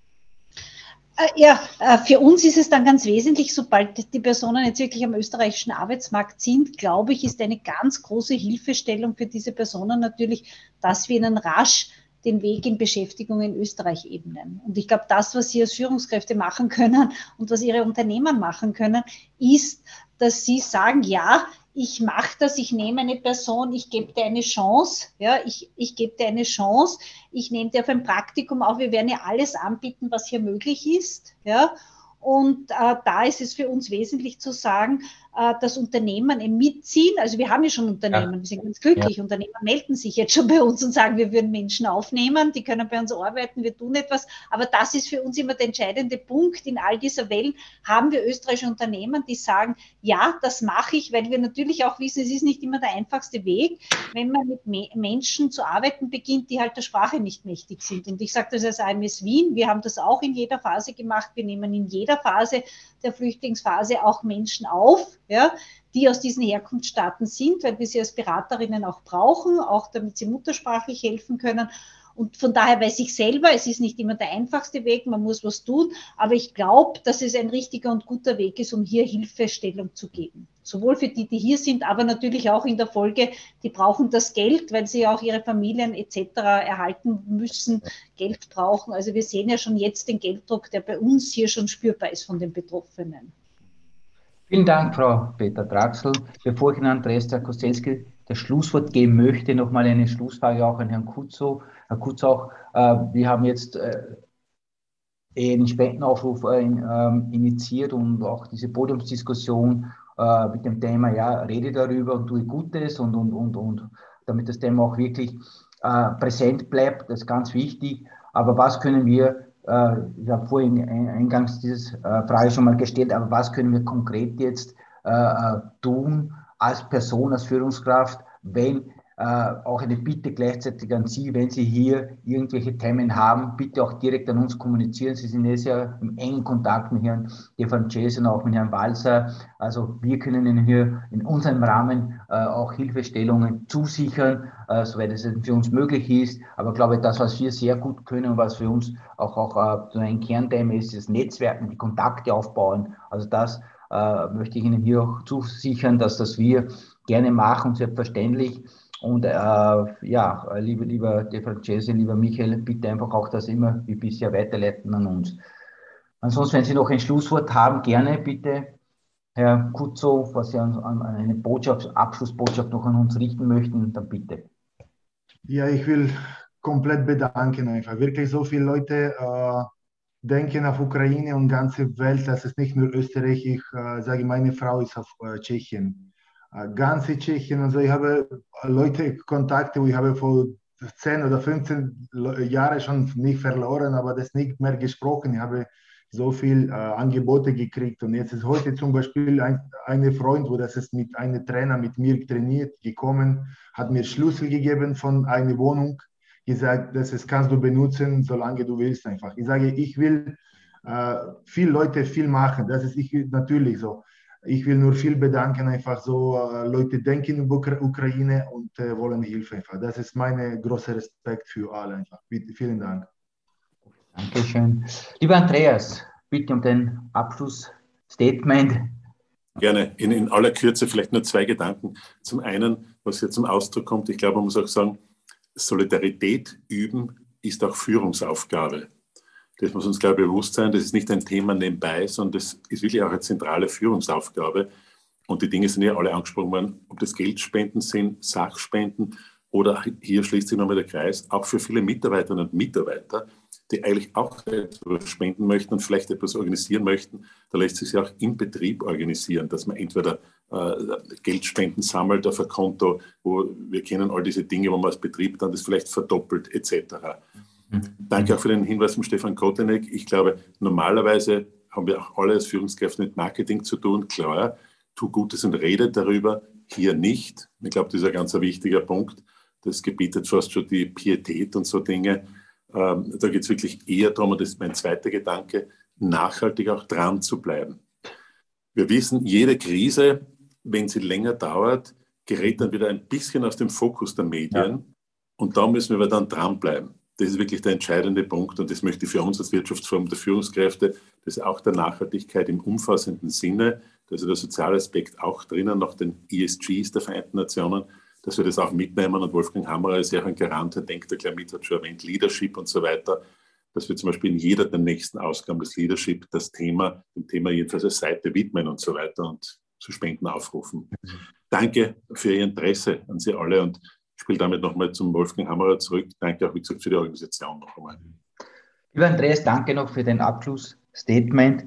Äh, ja, äh, für uns ist es dann ganz wesentlich, sobald die Personen jetzt wirklich am österreichischen Arbeitsmarkt sind, glaube ich, ist eine ganz große Hilfestellung für diese Personen natürlich, dass wir ihnen rasch den Weg in Beschäftigung in Österreich ebnen. Und ich glaube, das, was Sie als Führungskräfte machen können und was Ihre Unternehmen machen können, ist, dass Sie sagen, ja, ich mache das, ich nehme eine Person, ich gebe dir eine Chance, ja, ich, ich gebe dir eine Chance, ich nehme dir auf ein Praktikum auf, wir werden ja alles anbieten, was hier möglich ist, ja, und äh, da ist es für uns wesentlich zu sagen, äh, das Unternehmen mitziehen. Also wir haben ja schon Unternehmen, ja. wir sind ganz glücklich. Ja. Unternehmer melden sich jetzt schon bei uns und sagen, wir würden Menschen aufnehmen, die können bei uns arbeiten, wir tun etwas. Aber das ist für uns immer der entscheidende Punkt. In all dieser Wellen haben wir österreichische Unternehmen, die sagen, ja, das mache ich, weil wir natürlich auch wissen, es ist nicht immer der einfachste Weg, wenn man mit Me Menschen zu arbeiten beginnt, die halt der Sprache nicht mächtig sind. Und ich sage das als AMS Wien, wir haben das auch in jeder Phase gemacht. Wir nehmen in jeder Phase der Flüchtlingsphase auch Menschen auf, ja, die aus diesen Herkunftsstaaten sind, weil wir sie als Beraterinnen auch brauchen, auch damit sie muttersprachlich helfen können. Und von daher weiß ich selber, es ist nicht immer der einfachste Weg, man muss was tun, aber ich glaube, dass es ein richtiger und guter Weg ist, um hier Hilfestellung zu geben. Sowohl für die, die hier sind, aber natürlich auch in der Folge, die brauchen das Geld, weil sie auch ihre Familien etc. erhalten müssen, Geld brauchen. Also wir sehen ja schon jetzt den Gelddruck, der bei uns hier schon spürbar ist von den Betroffenen. Vielen Dank, Frau Peter Draxel. Bevor ich Ihnen Andreas Koselski das Schlusswort geben möchte, nochmal eine Schlussfrage auch an Herrn Kutzow. Herr Kutzauch, äh, wir haben jetzt äh, einen Spendenaufruf äh, ähm, initiiert und auch diese Podiumsdiskussion mit dem Thema, ja, rede darüber und tue Gutes und, und, und, und damit das Thema auch wirklich präsent bleibt, das ist ganz wichtig. Aber was können wir, ich habe vorhin eingangs diese Frage schon mal gestellt, aber was können wir konkret jetzt tun als Person, als Führungskraft, wenn äh, auch eine Bitte gleichzeitig an Sie, wenn Sie hier irgendwelche Themen haben, bitte auch direkt an uns kommunizieren. Sie sind jetzt ja im engen Kontakt mit Herrn De Francese und auch mit Herrn Walser. Also wir können Ihnen hier in unserem Rahmen äh, auch Hilfestellungen zusichern, äh, soweit es für uns möglich ist. Aber ich glaube, das, was wir sehr gut können und was für uns auch, auch äh, so ein Kernthema ist, ist Netzwerken, die Kontakte aufbauen. Also das äh, möchte ich Ihnen hier auch zusichern, dass das wir gerne machen selbstverständlich und äh, ja, lieber, lieber De Francese, lieber Michael, bitte einfach auch das immer wie bisher weiterleiten an uns. Ansonsten, wenn Sie noch ein Schlusswort haben, gerne bitte, Herr Kutzo, was Sie an, an eine Botschaft, Abschlussbotschaft noch an uns richten möchten, dann bitte. Ja, ich will komplett bedanken einfach. Wirklich so viele Leute äh, denken auf Ukraine und ganze Welt, das ist nicht nur Österreich. Ich äh, sage, meine Frau ist auf äh, Tschechien äh, ganze Tschechien und so. Ich habe Leute Kontakte, ich habe vor 10 oder 15 Jahren schon nicht verloren, aber das nicht mehr gesprochen. Ich habe so viele äh, Angebote gekriegt. Und jetzt ist heute zum Beispiel ein eine Freund, wo das ist mit einem Trainer mit mir trainiert, gekommen, hat mir Schlüssel gegeben von einer Wohnung, gesagt, das ist, kannst du benutzen, solange du willst einfach. Ich sage, ich will äh, viele Leute viel machen, das ist ich, natürlich so. Ich will nur viel bedanken, einfach so, äh, Leute denken über Ukraine und äh, wollen Hilfe einfach. Das ist mein großer Respekt für alle einfach. Bitte, vielen Dank. Dankeschön. Lieber Andreas, bitte um den Abschlussstatement. Gerne. In, in aller Kürze vielleicht nur zwei Gedanken. Zum einen, was hier zum Ausdruck kommt, ich glaube, man muss auch sagen, Solidarität üben ist auch Führungsaufgabe. Das muss uns, glaube ich, bewusst sein. Das ist nicht ein Thema nebenbei, sondern das ist wirklich auch eine zentrale Führungsaufgabe. Und die Dinge sind ja alle angesprochen worden, ob das Geldspenden sind, Sachspenden oder hier schließt sich nochmal der Kreis, auch für viele Mitarbeiterinnen und Mitarbeiter die eigentlich auch etwas spenden möchten und vielleicht etwas organisieren möchten, da lässt sich ja auch im Betrieb organisieren, dass man entweder äh, Geldspenden sammelt auf ein Konto, wo wir kennen all diese Dinge, wo man als Betrieb dann das vielleicht verdoppelt etc. Mhm. Danke auch für den Hinweis von Stefan Kotenek. Ich glaube, normalerweise haben wir auch alle als Führungskräfte mit Marketing zu tun. Klar, tu Gutes und rede darüber. Hier nicht. Ich glaube, das ist ein ganz wichtiger Punkt. Das gebietet fast schon die Pietät und so Dinge. Ähm, da geht es wirklich eher darum, und das ist mein zweiter Gedanke, nachhaltig auch dran zu bleiben. Wir wissen, jede Krise, wenn sie länger dauert, gerät dann wieder ein bisschen aus dem Fokus der Medien. Ja. Und da müssen wir dann dranbleiben. Das ist wirklich der entscheidende Punkt und das möchte ich für uns als Wirtschaftsform der Führungskräfte, das ist auch der Nachhaltigkeit im umfassenden Sinne, also der soziale Aspekt auch drinnen, nach den ESGs der Vereinten Nationen, dass wir das auch mitnehmen. Und Wolfgang Hammerer ist ja auch ein Garant, der denkt da gleich mit, hat schon erwähnt, Leadership und so weiter, dass wir zum Beispiel in jeder der nächsten Ausgaben des Leadership das Thema, dem Thema jedenfalls als Seite widmen und so weiter und zu Spenden aufrufen. Danke für Ihr Interesse an Sie alle und ich spiele damit nochmal zum Wolfgang Hammerer zurück. Danke auch, wie gesagt, für die Organisation noch einmal. Lieber Andreas, danke noch für dein Abschlussstatement.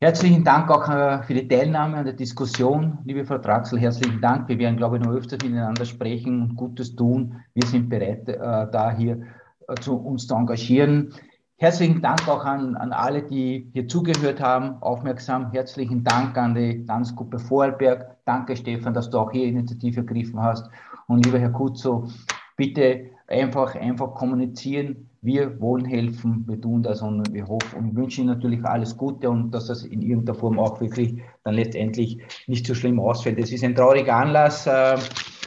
Herzlichen Dank auch äh, für die Teilnahme an der Diskussion, liebe Frau Traxel. Herzlichen Dank. Wir werden, glaube ich, noch öfter miteinander sprechen und Gutes tun. Wir sind bereit, äh, da hier äh, zu uns zu engagieren. Herzlichen Dank auch an, an alle, die hier zugehört haben, aufmerksam. Herzlichen Dank an die Landesgruppe Vorarlberg. Danke, Stefan, dass du auch hier Initiative ergriffen hast. Und lieber Herr Kutzo, bitte einfach, einfach kommunizieren. Wir wollen helfen, wir tun das und wir hoffen und wünschen Ihnen natürlich alles Gute und dass das in irgendeiner Form auch wirklich dann letztendlich nicht so schlimm ausfällt. Es ist ein trauriger Anlass, äh,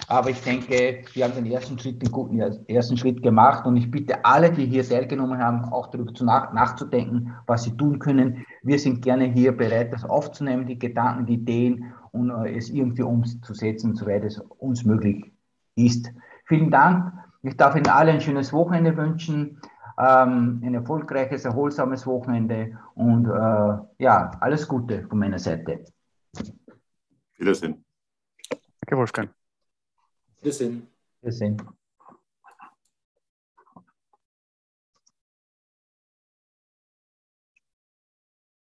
aber ich denke, wir haben den ersten Schritt, den guten ersten Schritt gemacht und ich bitte alle, die hier teilgenommen haben, auch darüber zu nach, nachzudenken, was sie tun können. Wir sind gerne hier bereit, das aufzunehmen, die Gedanken, die Ideen und äh, es irgendwie umzusetzen, soweit es uns möglich ist. Vielen Dank. Ich darf Ihnen alle ein schönes Wochenende wünschen, ähm, ein erfolgreiches, erholsames Wochenende und äh, ja, alles Gute von meiner Seite. Wiedersehen. Danke, Wolfgang. Wiedersehen. Wiedersehen.